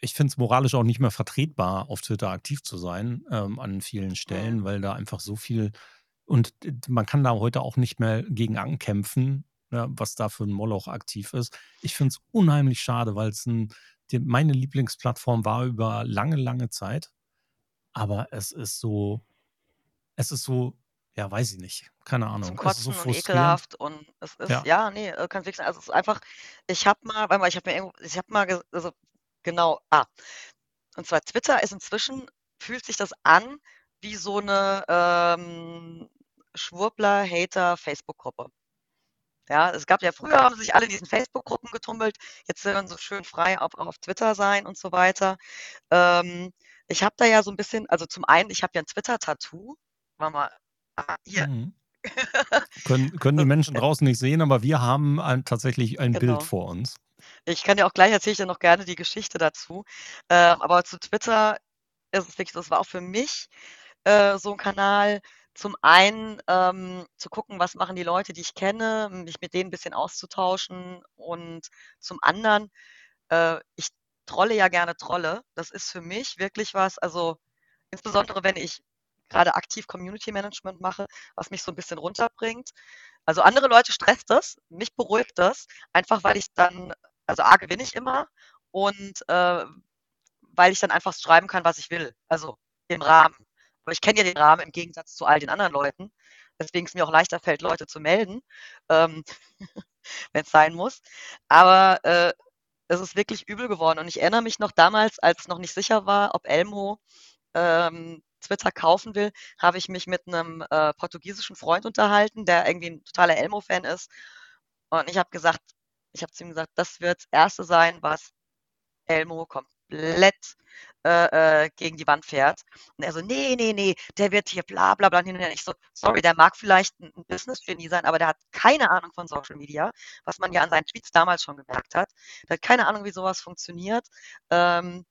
ich finde es moralisch auch nicht mehr vertretbar, auf Twitter aktiv zu sein, ähm, an vielen Mhm. Stellen, weil da einfach so viel und man kann da heute auch nicht mehr gegen ankämpfen, ne, was da für 'n Moloch aktiv ist. Ich finde es unheimlich schade, weil's 'n die meine Lieblingsplattform war über lange, lange Zeit. Aber es ist so es ist so ja, weiß ich nicht, keine Zum Ahnung. Es ist so Kotzen und frustrierend. ekelhaft und es ist Ja. ja, ne, äh, kannst nix also, es ist einfach ich habe mal warte mal, ich habe mir irgendwo ich habe mal also, genau ah. Und zwar Twitter ist inzwischen, fühlt sich das an wie so eine ähm, Schwurbler-Hater-Facebook-Gruppe. Ja, es gab ja früher, haben sich alle in diesen Facebook-Gruppen getummelt, jetzt sollen so schön frei auch auf Twitter sein und so weiter. Ähm, ich habe da ja so ein bisschen, also zum einen, ich habe ja ein Twitter-Tattoo. War mal ah, hier. Mhm. können, können die Menschen draußen nicht sehen, aber wir haben ein, tatsächlich ein genau. Bild vor uns. Ich kann dir auch gleich erzähle ich dir noch gerne die Geschichte dazu. Äh, aber zu Twitter ist es wirklich, das war auch für mich äh, so ein Kanal, zum einen ähm, zu gucken, was machen die Leute, die ich kenne, mich mit denen ein bisschen auszutauschen und zum anderen, äh, ich trolle ja gerne Trolle. Das ist für mich wirklich was, also insbesondere wenn ich gerade aktiv Community Management mache, was mich so ein bisschen runterbringt. Also andere Leute stresst das, mich beruhigt das, einfach weil ich dann, also A gewinne ich immer und äh, weil ich dann einfach schreiben kann, was ich will. Also im Rahmen. Aber ich kenne ja den Rahmen im Gegensatz zu all den anderen Leuten, weswegen es mir auch leichter fällt, Leute zu melden, ähm, wenn es sein muss. Aber äh, es ist wirklich übel geworden. Und ich erinnere mich noch damals, als noch nicht sicher war, ob Elmo ähm, Twitter kaufen will, habe ich mich mit einem äh, portugiesischen Freund unterhalten, der irgendwie ein totaler Elmo-Fan ist. Und ich habe gesagt, ich habe zu ihm gesagt, das wird das Erste sein, was Elmo komplett äh, äh, gegen die Wand fährt. Und er so, nee, nee, nee, der wird hier bla bla bla und. Ich so, sorry, der mag vielleicht ein, ein Business-Genie sein, aber der hat keine Ahnung von Social Media, was man ja an seinen Tweets damals schon gemerkt hat. Der hat keine Ahnung, wie sowas funktioniert. Ähm,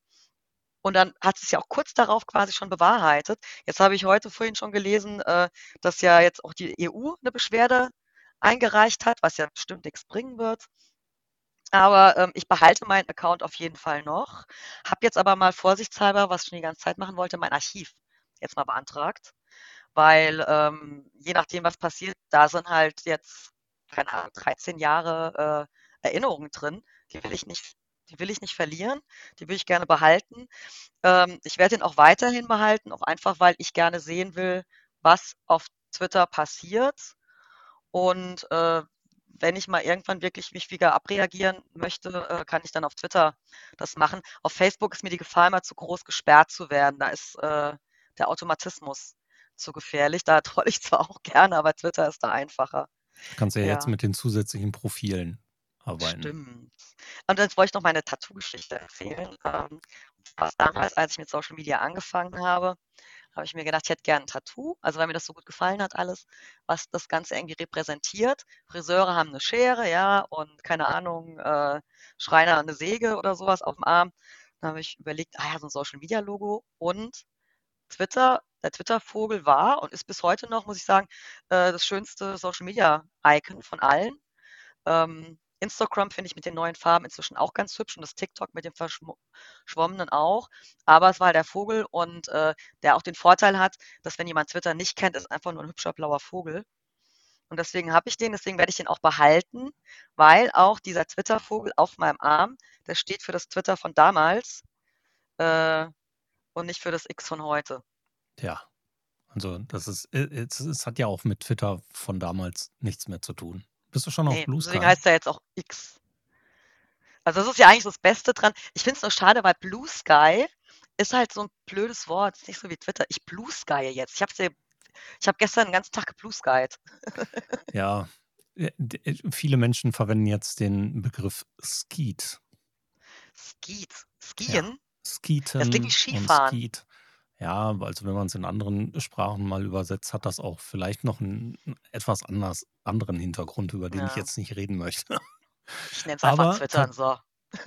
und dann hat es ja auch kurz darauf quasi schon bewahrheitet. Jetzt habe ich heute vorhin schon gelesen, äh, dass ja jetzt auch die EU eine Beschwerde eingereicht hat, was ja bestimmt nichts bringen wird. Aber ähm, ich behalte meinen Account auf jeden Fall noch. Habe jetzt aber mal vorsichtshalber, was ich schon die ganze Zeit machen wollte, mein Archiv jetzt mal beantragt. Weil ähm, je nachdem, was passiert, da sind halt jetzt, keine Ahnung, 13 Jahre äh, Erinnerungen drin. Die will ich nicht, die will ich nicht verlieren. Die will ich gerne behalten. Ähm, ich werde ihn auch weiterhin behalten, auch einfach, weil ich gerne sehen will, was auf Twitter passiert. Und äh, wenn ich mal irgendwann wirklich mich wieder abreagieren möchte, äh, kann ich dann auf Twitter das machen. Auf Facebook ist mir die Gefahr immer zu groß, gesperrt zu werden. Da ist äh, der Automatismus zu gefährlich. Da troll ich zwar auch gerne, aber Twitter ist da einfacher. Kannst ja, ja. jetzt mit den zusätzlichen Profilen arbeiten. Stimmt. Und jetzt wollte ich noch meine Tattoo-Geschichte erzählen. Ähm, was damals, als ich mit Social Media angefangen habe, habe ich mir gedacht, ich hätte gerne ein Tattoo, also weil mir das so gut gefallen hat, alles, was das Ganze irgendwie repräsentiert. Friseure haben eine Schere, ja, und keine Ahnung, äh, Schreiner eine Säge oder sowas auf dem Arm. Dann habe ich überlegt, ah ja, so ein Social Media Logo und Twitter, der Twitter-Vogel war und ist bis heute noch, muss ich sagen, äh, das schönste Social Media Icon von allen. Instagram finde ich mit den neuen Farben inzwischen auch ganz hübsch und das TikTok mit dem Verschwommenen auch. Aber es war halt der Vogel und äh, der auch den Vorteil hat, dass wenn jemand Twitter nicht kennt, ist einfach nur ein hübscher blauer Vogel. Und deswegen habe ich den, deswegen werde ich den auch behalten, weil auch dieser Twitter-Vogel auf meinem Arm, der steht für das Twitter von damals äh, und nicht für das X von heute. Ja, also das ist, äh, es, es hat ja auch mit Twitter von damals nichts mehr zu tun. Bist du schon auf Blue Sky? Deswegen heißt er jetzt auch X. Also das ist ja eigentlich das Beste dran. Ich finde es nur schade, weil Blue Sky ist halt so ein blödes Wort. Ist nicht so wie Twitter. Ich Blue Sky jetzt. Ich habe ja, ich habe gestern den ganzen Tag geblue Skyed. ja, äh, äh, viele Menschen verwenden jetzt den Begriff Skeet. Skeet. Skieren? Ja. Skieten. Das klingt wie Skifahren. Skeet. Ja, also wenn man es in anderen Sprachen mal übersetzt, hat das auch vielleicht noch einen etwas anders, anderen Hintergrund, über den ich jetzt nicht reden möchte. Ich nenne es einfach Aber Twittern so.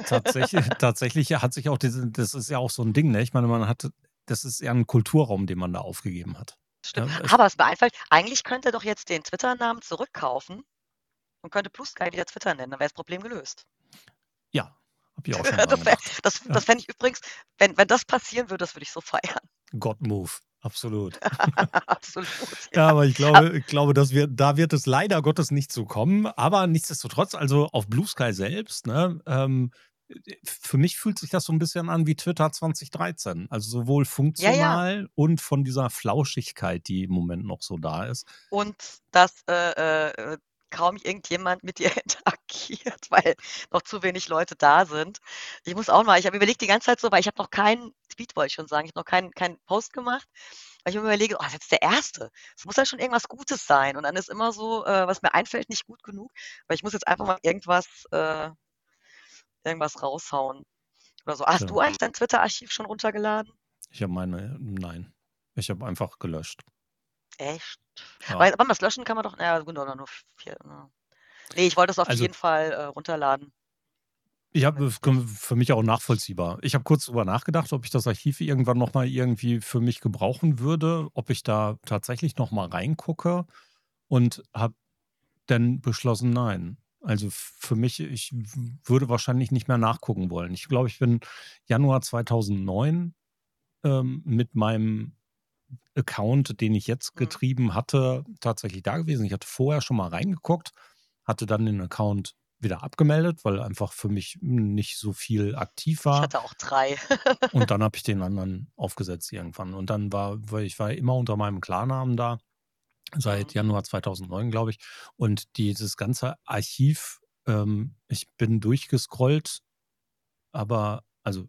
tatsächlich, tatsächlich hat sich auch diese, das ist ja auch so ein Ding, ne? Ich meine, man hat, das ist ja ein Kulturraum, den man da aufgegeben hat. Stimmt. Ja, Aber es beeinflusst, eigentlich könnte er doch jetzt den Twitter-Namen zurückkaufen und könnte Blue Sky wieder Twitter nennen, dann wäre das Problem gelöst. Ja, hab ich auch schon das das, das ja. fände ich übrigens, wenn, wenn das passieren würde, das würde ich so feiern. God-Move. Absolut. Absolut. Ja. ja, aber ich glaube, ich glaube, dass wir, da wird es leider Gottes nicht so kommen. Aber nichtsdestotrotz, also auf Blue Sky selbst, ne, ähm, für mich fühlt sich das so ein bisschen an wie Twitter 2013. Also sowohl funktional ja, ja. und von dieser Flauschigkeit, die im Moment noch so da ist. Und das äh, äh, kaum irgendjemand mit dir interagiert, weil noch zu wenig Leute da sind. Ich muss auch mal, ich habe überlegt die ganze Zeit so, weil ich habe noch keinen Tweet, wollte ich schon sagen, ich habe noch keinen, keinen Post gemacht, weil ich mir überlege, oh, das ist jetzt der erste. Es muss ja schon irgendwas Gutes sein. Und dann ist immer so, äh, was mir einfällt, nicht gut genug, weil ich muss jetzt einfach mal irgendwas, äh, irgendwas raushauen. Oder so. Hast ja. du eigentlich dein Twitter-Archiv schon runtergeladen? Ich habe meine, nein. Ich habe einfach gelöscht. Echt? Ja. Weil, aber das löschen kann man doch, ja, gut, oder nur vier. Ne. Nee, ich wollte es auf also, jeden Fall äh, runterladen. Ich habe für mich auch nachvollziehbar. Ich habe kurz darüber nachgedacht, ob ich das Archiv irgendwann nochmal irgendwie für mich gebrauchen würde, ob ich da tatsächlich nochmal reingucke und habe dann beschlossen, nein. Also für mich, ich würde wahrscheinlich nicht mehr nachgucken wollen. Ich glaube, ich bin Januar 2009 ähm, mit meinem Account, den ich jetzt mhm. getrieben hatte, tatsächlich da gewesen. Ich hatte vorher schon mal reingeguckt, hatte dann den Account wieder abgemeldet, weil einfach für mich nicht so viel aktiv war. Ich hatte auch drei. und dann habe ich den anderen aufgesetzt irgendwann. Und dann war, weil ich war immer unter meinem Klarnamen da, seit mhm. Januar 2009, glaube ich. Und dieses ganze Archiv, ähm, ich bin durchgescrollt, aber also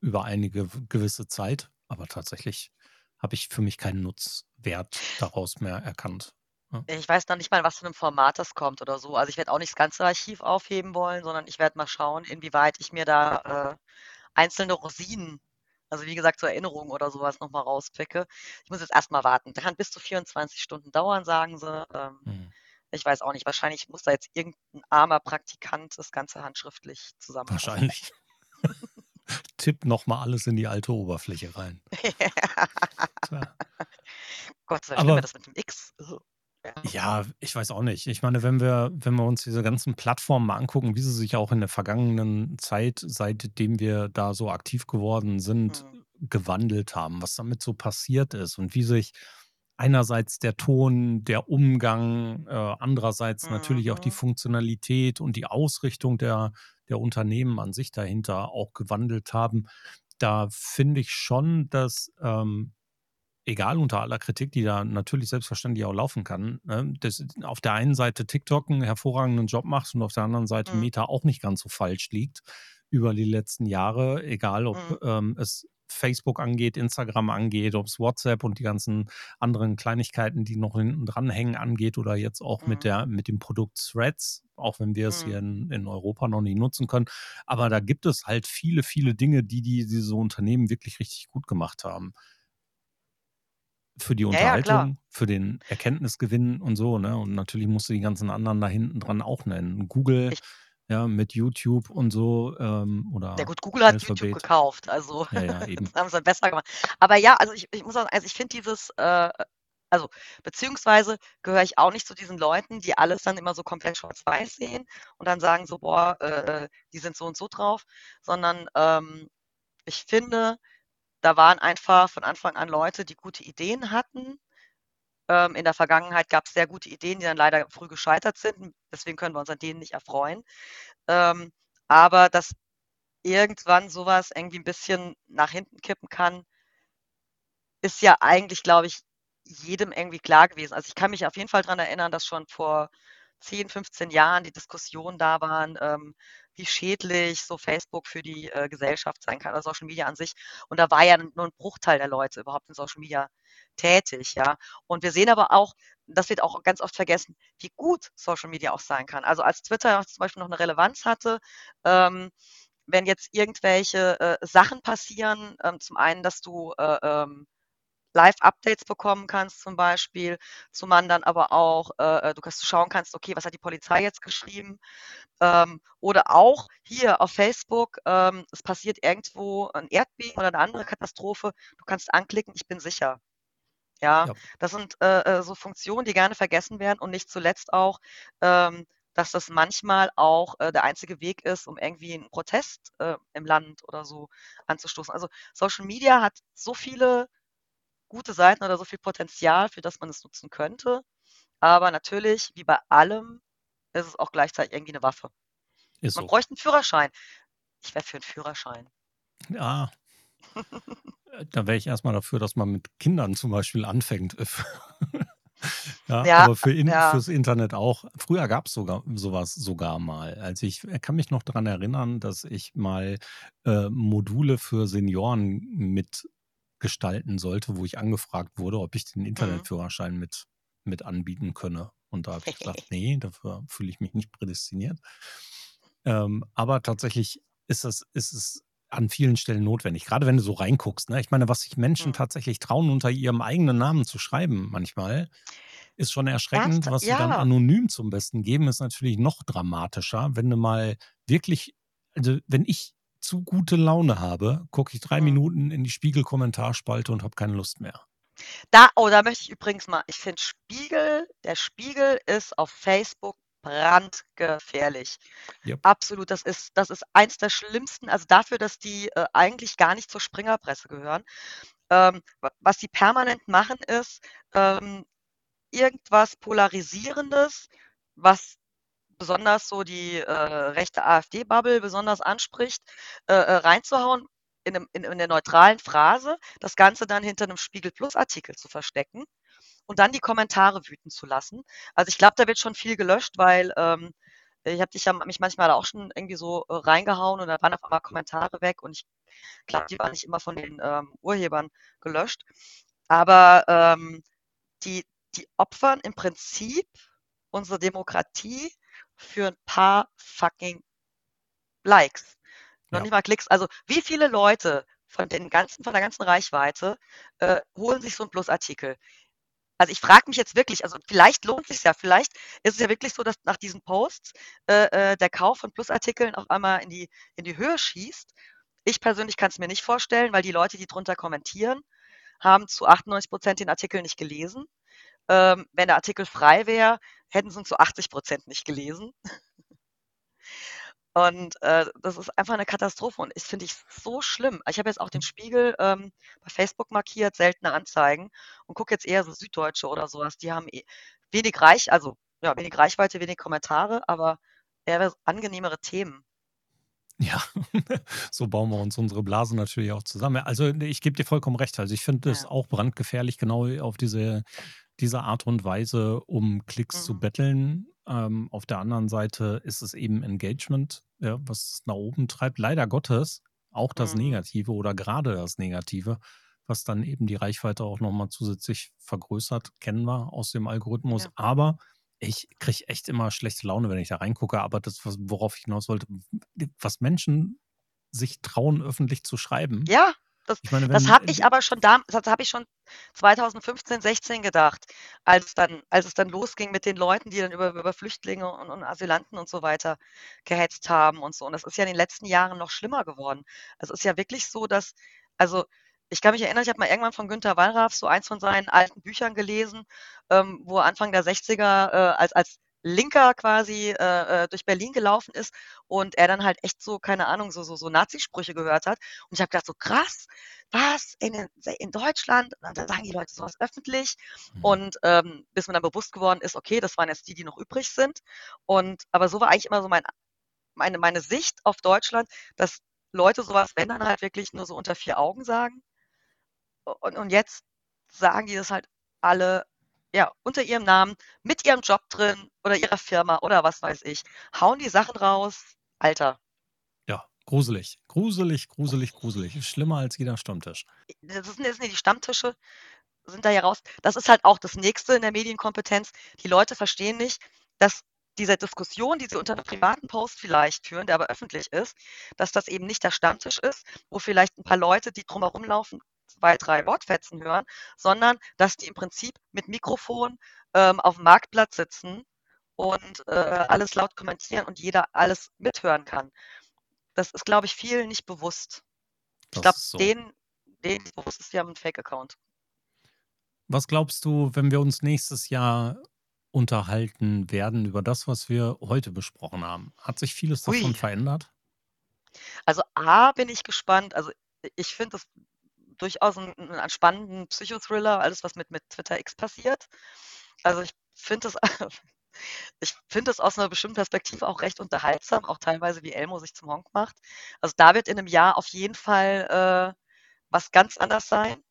über einige gewisse Zeit, aber tatsächlich habe ich für mich keinen Nutzwert daraus mehr erkannt. Ja. Ich weiß noch nicht mal, was für ein Format das kommt oder so. Also ich werde auch nicht das ganze Archiv aufheben wollen, sondern ich werde mal schauen, inwieweit ich mir da äh, einzelne Rosinen, also wie gesagt, zur Erinnerung oder sowas nochmal rauspicke. Ich muss jetzt erstmal warten. Das kann bis zu 24 Stunden dauern, sagen sie. Ähm, hm. Ich weiß auch nicht. Wahrscheinlich muss da jetzt irgendein armer Praktikant das Ganze handschriftlich zusammenfassen. Wahrscheinlich. Tipp nochmal alles in die alte Oberfläche rein. Dank, Aber, das mit dem X. Ja, ich weiß auch nicht. Ich meine, wenn wir, wenn wir uns diese ganzen Plattformen mal angucken, wie sie sich auch in der vergangenen Zeit, seitdem wir da so aktiv geworden sind, mhm. gewandelt haben, was damit so passiert ist und wie sich einerseits der Ton, der Umgang, äh, andererseits mhm. natürlich auch die mhm. Funktionalität und die Ausrichtung der, der Unternehmen an sich dahinter auch gewandelt haben. Da finde ich schon, dass ähm, egal unter aller Kritik, die da natürlich selbstverständlich auch laufen kann, ne, dass auf der einen Seite TikTok einen hervorragenden Job macht und auf der anderen Seite mhm. Meta auch nicht ganz so falsch liegt über die letzten Jahre, egal ob mhm. ähm, es Facebook angeht, Instagram angeht, ob es WhatsApp und die ganzen anderen Kleinigkeiten, die noch hinten dran hängen, angeht oder jetzt auch mhm. mit, der, mit dem Produkt Threads, auch wenn wir es mhm. hier in, in Europa noch nicht nutzen können. Aber da gibt es halt viele, viele Dinge, die, die diese Unternehmen wirklich richtig gut gemacht haben für die Unterhaltung, ja, für den Erkenntnisgewinn und so, ne? Und natürlich musst du die ganzen anderen da hinten dran auch nennen. Google, ich, ja, mit YouTube und so, ähm, oder. Ja gut, Google hat Alphabet. YouTube gekauft, also ja, ja, eben. haben sie besser gemacht. Aber ja, also ich, ich muss sagen, also ich finde dieses, äh, also beziehungsweise gehöre ich auch nicht zu diesen Leuten, die alles dann immer so komplett schwarz-weiß sehen und dann sagen so, boah, äh, äh die sind so und so drauf, sondern ähm, ich finde, da waren einfach von Anfang an Leute, die gute Ideen hatten. Ähm, in der Vergangenheit gab es sehr gute Ideen, die dann leider früh gescheitert sind. Deswegen können wir uns an denen nicht erfreuen. Ähm, aber dass irgendwann sowas irgendwie ein bisschen nach hinten kippen kann, ist ja eigentlich, glaube ich, jedem irgendwie klar gewesen. Also ich kann mich auf jeden Fall daran erinnern, dass schon vor 10, 15 Jahren die Diskussionen da waren, ähm, wie schädlich so Facebook für die äh, Gesellschaft sein kann, oder Social Media an sich. Und da war ja nur ein Bruchteil der Leute überhaupt in Social Media tätig, ja. Und wir sehen aber auch, das wird auch ganz oft vergessen, wie gut Social Media auch sein kann. Also als Twitter zum Beispiel noch eine Relevanz hatte, ähm, wenn jetzt irgendwelche äh, Sachen passieren, ähm, zum einen, dass du äh, ähm, Live-Updates bekommen kannst zum Beispiel, zum anderen aber auch, äh, äh du kannst schauen kannst, okay, was hat die Polizei jetzt geschrieben? Ähm, oder auch hier auf Facebook, ähm, es passiert irgendwo ein Erdbeben oder eine andere Katastrophe, du kannst anklicken, ich bin sicher. Ja, ja. das sind äh, äh, so Funktionen, die gerne vergessen werden und nicht zuletzt auch, ähm, dass das manchmal auch äh, der einzige Weg ist, um irgendwie einen Protest äh, im Land oder so anzustoßen. Also Social Media hat so viele gute Seiten oder so viel Potenzial, für das man es nutzen könnte. Aber natürlich, wie bei allem, ist es auch gleichzeitig irgendwie eine Waffe. Ist man so. bräuchte einen Führerschein. Ich wäre für einen Führerschein. Ja. da wäre ich erstmal dafür, dass man mit Kindern zum Beispiel anfängt. ja, ja, aber für in, ja. fürs Internet auch. Früher gab es sogar sowas sogar mal. Also ich kann mich noch daran erinnern, dass ich mal äh, Module für Senioren mitgestalten sollte, wo ich angefragt wurde, ob ich den mhm. Internetführerschein mit, mit anbieten könne. Und da habe ich gesagt, nee, dafür fühle ich mich nicht prädestiniert. Ähm, aber tatsächlich ist es, ist es an vielen Stellen notwendig. Gerade wenn du so reinguckst. Ne? Ich meine, was sich Menschen mhm. tatsächlich trauen, unter ihrem eigenen Namen zu schreiben, manchmal, ist schon erschreckend. Was ja. sie dann anonym zum Besten geben, ist natürlich noch dramatischer. Wenn du mal wirklich, also wenn ich zu gute Laune habe, gucke ich drei mhm. Minuten in die Spiegel-Kommentarspalte und habe keine Lust mehr. Da, oh, da möchte ich übrigens mal, ich finde Spiegel, der Spiegel ist auf Facebook brandgefährlich. Yep. Absolut, das ist, das ist eins der schlimmsten, also dafür, dass die äh, eigentlich gar nicht zur Springerpresse gehören. Ähm, was sie permanent machen, ist ähm, irgendwas Polarisierendes, was besonders so die äh, rechte AfD-Bubble besonders anspricht, äh, äh, reinzuhauen in, einem, in, in der neutralen Phrase, das Ganze dann hinter einem Spiegel Plus-Artikel zu verstecken und dann die Kommentare wüten zu lassen. Also ich glaube, da wird schon viel gelöscht, weil ähm, ich habe dich mich manchmal auch schon irgendwie so äh, reingehauen und da waren auf einmal Kommentare weg und ich glaube, die waren nicht immer von den ähm, Urhebern gelöscht. Aber ähm, die, die opfern im Prinzip unsere Demokratie für ein paar fucking Likes. Noch ja. nicht mal Klicks. Also wie viele Leute von den ganzen, von der ganzen Reichweite äh, holen sich so einen Plusartikel? Also ich frage mich jetzt wirklich, also vielleicht lohnt es sich ja, vielleicht ist es ja wirklich so, dass nach diesen Posts äh, äh, der Kauf von Plusartikeln auf einmal in die, in die Höhe schießt. Ich persönlich kann es mir nicht vorstellen, weil die Leute, die drunter kommentieren, haben zu 98 Prozent den Artikel nicht gelesen. Ähm, wenn der Artikel frei wäre, hätten sie ihn zu 80 Prozent nicht gelesen. Und äh, das ist einfach eine Katastrophe und das finde ich so schlimm. Ich habe jetzt auch den Spiegel ähm, bei Facebook markiert, seltene Anzeigen und gucke jetzt eher so Süddeutsche oder sowas. Die haben eh wenig Reich, also ja, wenig Reichweite, wenig Kommentare, aber eher angenehmere Themen. Ja, so bauen wir uns unsere Blasen natürlich auch zusammen. Also ich gebe dir vollkommen recht. Also ich finde es ja. auch brandgefährlich, genau auf diese, diese Art und Weise, um Klicks mhm. zu betteln. Ähm, auf der anderen Seite ist es eben Engagement, ja, was es nach oben treibt. Leider Gottes auch das mhm. Negative oder gerade das Negative, was dann eben die Reichweite auch nochmal zusätzlich vergrößert, kennen wir aus dem Algorithmus. Ja. Aber ich kriege echt immer schlechte Laune, wenn ich da reingucke. Aber das, worauf ich hinaus wollte, was Menschen sich trauen, öffentlich zu schreiben. Ja, das, meine, das habe ich aber schon da, das habe ich schon 2015, 16 gedacht, als dann, als es dann losging mit den Leuten, die dann über, über Flüchtlinge und, und Asylanten und so weiter gehetzt haben und so. Und das ist ja in den letzten Jahren noch schlimmer geworden. Es ist ja wirklich so, dass, also ich kann mich erinnern, ich habe mal irgendwann von Günter Wallraff so eins von seinen alten Büchern gelesen, ähm, wo er Anfang der 60er äh, als, als Linker quasi äh, äh, durch Berlin gelaufen ist und er dann halt echt so, keine Ahnung, so, so, so Nazisprüche gehört hat. Und ich habe gedacht, so krass, was in, in Deutschland? Und dann sagen die Leute sowas öffentlich. Mhm. Und ähm, bis mir dann bewusst geworden ist, okay, das waren jetzt die, die noch übrig sind. Und aber so war eigentlich immer so mein, meine, meine Sicht auf Deutschland, dass Leute sowas, wenn dann halt wirklich nur so unter vier Augen sagen. Und, und jetzt sagen die das halt alle ja, unter ihrem Namen, mit ihrem Job drin oder ihrer Firma oder was weiß ich. Hauen die Sachen raus. Alter. Ja, gruselig. Gruselig, gruselig, gruselig. Schlimmer als jeder Stammtisch. Das sind jetzt nicht die Stammtische, sind da ja raus. Das ist halt auch das Nächste in der Medienkompetenz. Die Leute verstehen nicht, dass diese Diskussion, die sie unter einem privaten Post vielleicht führen, der aber öffentlich ist, dass das eben nicht der Stammtisch ist, wo vielleicht ein paar Leute, die drumherum laufen, zwei, drei Wortfetzen hören, sondern dass die im Prinzip mit Mikrofon ähm, auf dem Marktplatz sitzen und äh, alles laut kommentieren und jeder alles mithören kann. Das ist, glaube ich, vielen nicht bewusst. Ich glaube, so. denen, denen ist bewusst ist, die haben einen Fake-Account. Was glaubst du, wenn wir uns nächstes Jahr unterhalten werden über das, was wir heute besprochen haben? Hat sich vieles davon Ui. verändert? Also A bin ich gespannt. Also ich finde das durchaus einen, einen spannenden Psychothriller, alles was mit, mit Twitter X passiert. Also ich finde das, ich finde das aus einer bestimmten Perspektive auch recht unterhaltsam, auch teilweise wie Elmo sich zum Honk macht. Also da wird in einem Jahr auf jeden Fall äh, was ganz anders sein.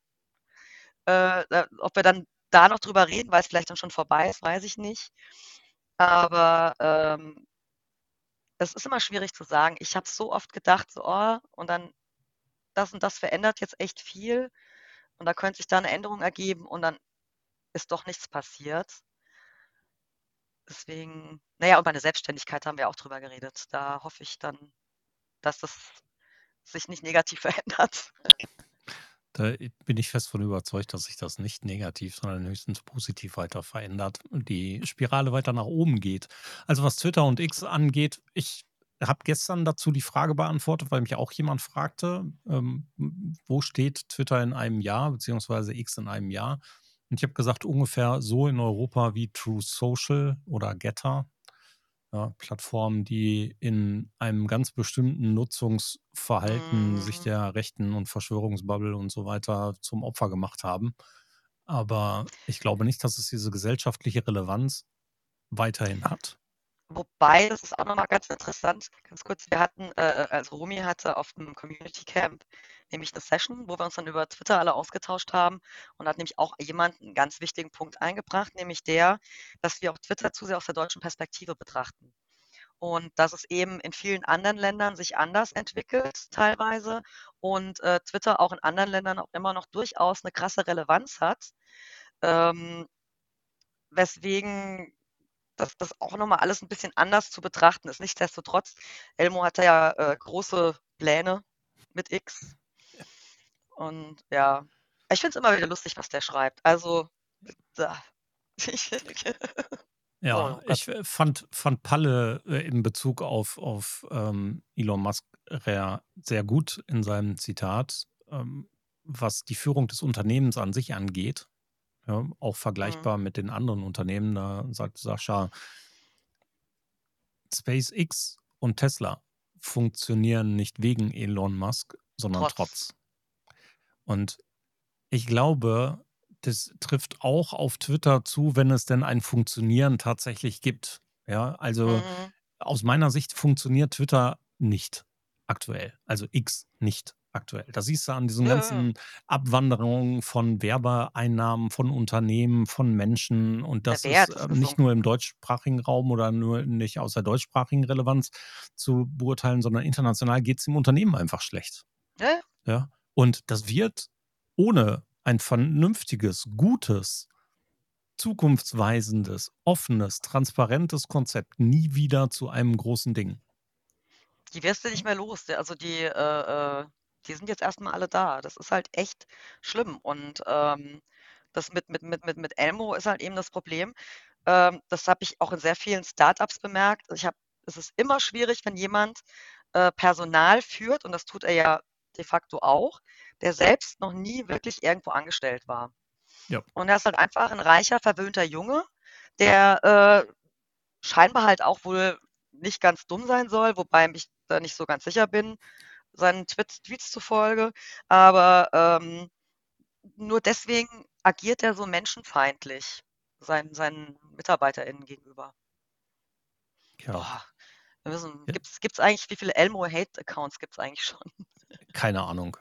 Äh, ob wir dann da noch drüber reden, weil es vielleicht dann schon vorbei ist, weiß ich nicht. Aber ähm, es ist immer schwierig zu sagen. Ich habe so oft gedacht, so, oh, und dann das und das verändert jetzt echt viel und da könnte sich da eine Änderung ergeben und dann ist doch nichts passiert. Deswegen, naja, über eine Selbstständigkeit haben wir auch drüber geredet. Da hoffe ich dann, dass das sich nicht negativ verändert. Da bin ich fest von überzeugt, dass sich das nicht negativ, sondern höchstens positiv weiter verändert und die Spirale weiter nach oben geht. Also was Twitter und X angeht, ich habe gestern dazu die Frage beantwortet, weil mich auch jemand fragte, ähm, wo steht Twitter in einem Jahr, beziehungsweise X in einem Jahr. Und ich habe gesagt, ungefähr so in Europa wie True Social oder Getter ja, Plattformen, die in einem ganz bestimmten Nutzungsverhalten sich Mhm. der Rechten und Verschwörungsbubble und so weiter zum Opfer gemacht haben. Aber ich glaube nicht, dass es diese gesellschaftliche Relevanz weiterhin hat. Wobei, das ist auch nochmal ganz interessant, ganz kurz, wir hatten, äh, also Rumi hatte auf dem Community Camp nämlich eine Session, wo wir uns dann über Twitter alle ausgetauscht haben und hat nämlich auch jemand einen ganz wichtigen Punkt eingebracht, nämlich der, dass wir auch Twitter zu sehr aus der deutschen Perspektive betrachten. Und dass es eben in vielen anderen Ländern sich anders entwickelt teilweise und äh, Twitter auch in anderen Ländern auch immer noch durchaus eine krasse Relevanz hat. Ähm, weswegen das, das auch nochmal alles ein bisschen anders zu betrachten ist. Nichtsdestotrotz, Elmo hatte ja äh, große Pläne mit X. Und ja, ich finde es immer wieder lustig, was der schreibt. Also, da. Ja, oh ich äh, fand, fand Palle äh, in Bezug auf, auf ähm, Elon Musk sehr gut in seinem Zitat, ähm, was die Führung des Unternehmens an sich angeht. Ja, auch vergleichbar mhm. mit den anderen Unternehmen. Da sagt Sascha, SpaceX und Tesla funktionieren nicht wegen Elon Musk, sondern trotz. trotz. Und ich glaube, das trifft auch auf Twitter zu, wenn es denn ein Funktionieren tatsächlich gibt. Ja, also mhm. aus meiner Sicht funktioniert Twitter nicht aktuell. Also X nicht aktuell. Da siehst du an diesen Ja, ganzen Abwanderungen von Werbeeinnahmen, von Unternehmen, von Menschen und das ist ähm, nicht nur im deutschsprachigen Raum oder nur nicht aus der deutschsprachigen Relevanz zu beurteilen, sondern international geht es dem Unternehmen einfach schlecht. Ja. Ja. Und das wird ohne ein vernünftiges, gutes, zukunftsweisendes, offenes, transparentes Konzept nie wieder zu einem großen Ding. Die wirst du nicht mehr los. Also die, äh, äh, die sind jetzt erstmal alle da. Das ist halt echt schlimm. Und ähm, das mit, mit, mit, mit, mit Elmo ist halt eben das Problem. Ähm, das habe ich auch in sehr vielen Startups bemerkt. Ich hab, es ist immer schwierig, wenn jemand äh, Personal führt, und das tut er ja de facto auch, der selbst noch nie wirklich irgendwo angestellt war. Ja. Und er ist halt einfach ein reicher, verwöhnter Junge, der äh, scheinbar halt auch wohl nicht ganz dumm sein soll, wobei ich da nicht so ganz sicher bin, seinen Tweets, Tweets zufolge. Aber ähm, nur deswegen agiert er so menschenfeindlich seinen, seinen MitarbeiterInnen gegenüber. Ja. Boah, wir müssen, ja. Gibt es eigentlich, wie viele Elmo-Hate-Accounts gibt es eigentlich schon? Keine Ahnung.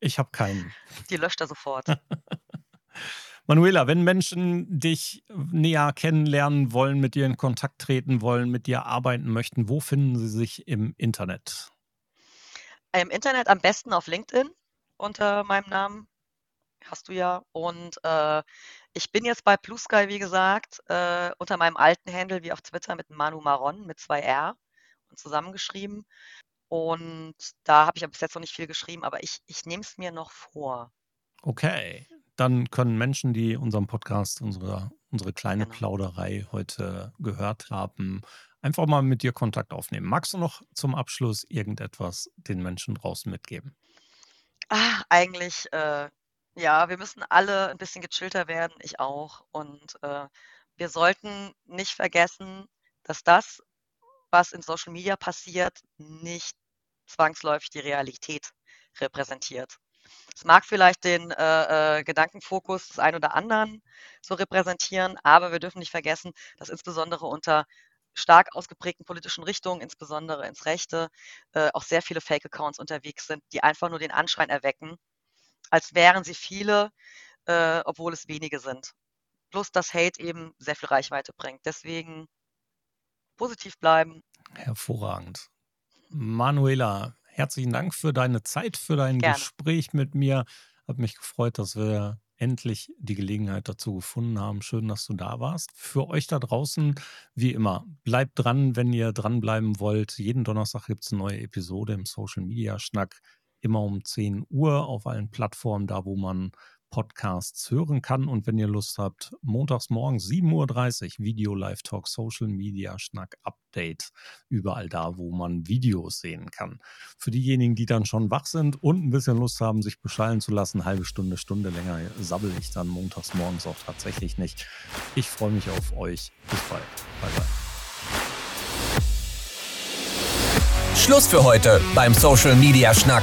Ich habe keinen. Die löscht er sofort. Manuela, wenn Menschen dich näher kennenlernen wollen, mit dir in Kontakt treten wollen, mit dir arbeiten möchten, wo finden sie sich im Internet? Im Internet am besten auf LinkedIn unter meinem Namen. Hast du ja. Und äh, ich bin jetzt bei Blue Sky, wie gesagt, äh, unter meinem alten Handle wie auf Twitter mit Manu Maron mit zwei R und zusammengeschrieben. Und da habe ich ja bis jetzt noch nicht viel geschrieben, aber ich, ich nehme es mir noch vor. Okay, dann können Menschen, die unseren Podcast, unsere, unsere kleine genau. Plauderei heute gehört haben, einfach mal mit dir Kontakt aufnehmen. Magst du noch zum Abschluss irgendetwas den Menschen draußen mitgeben? Ah, eigentlich, äh, ja, wir müssen alle ein bisschen gechillter werden, ich auch. Und äh, wir sollten nicht vergessen, dass das, was in Social Media passiert, nicht zwangsläufig die Realität repräsentiert. Es mag vielleicht den äh, äh, Gedankenfokus des einen oder anderen so repräsentieren, aber wir dürfen nicht vergessen, dass insbesondere unter stark ausgeprägten politischen Richtungen, insbesondere ins Rechte, äh, auch sehr viele Fake-Accounts unterwegs sind, die einfach nur den Anschein erwecken, als wären sie viele, äh, obwohl es wenige sind. Plus, dass Hate eben sehr viel Reichweite bringt. Deswegen positiv bleiben. Hervorragend. Manuela, herzlichen Dank für deine Zeit, für dein Gerne. Gespräch mit mir. Hat mich gefreut, dass wir endlich die Gelegenheit dazu gefunden haben. Schön, dass du da warst. Für euch da draußen, wie immer, bleibt dran, wenn ihr dranbleiben wollt. Jeden Donnerstag gibt es eine neue Episode im Social Media Schnack. Immer um 10 Uhr auf allen Plattformen, da wo man Podcasts hören kann. Und wenn ihr Lust habt, montags morgens 7.30 Uhr Video Live Talk Social Media Schnack Update. Überall da, wo man Videos sehen kann. Für diejenigen, die dann schon wach sind und ein bisschen Lust haben, sich beschallen zu lassen, halbe Stunde, Stunde länger sabbel ich dann montags morgens auch tatsächlich nicht. Ich freue mich auf euch. Bis bald. Bye bye. Schluss für heute beim Social Media Schnack.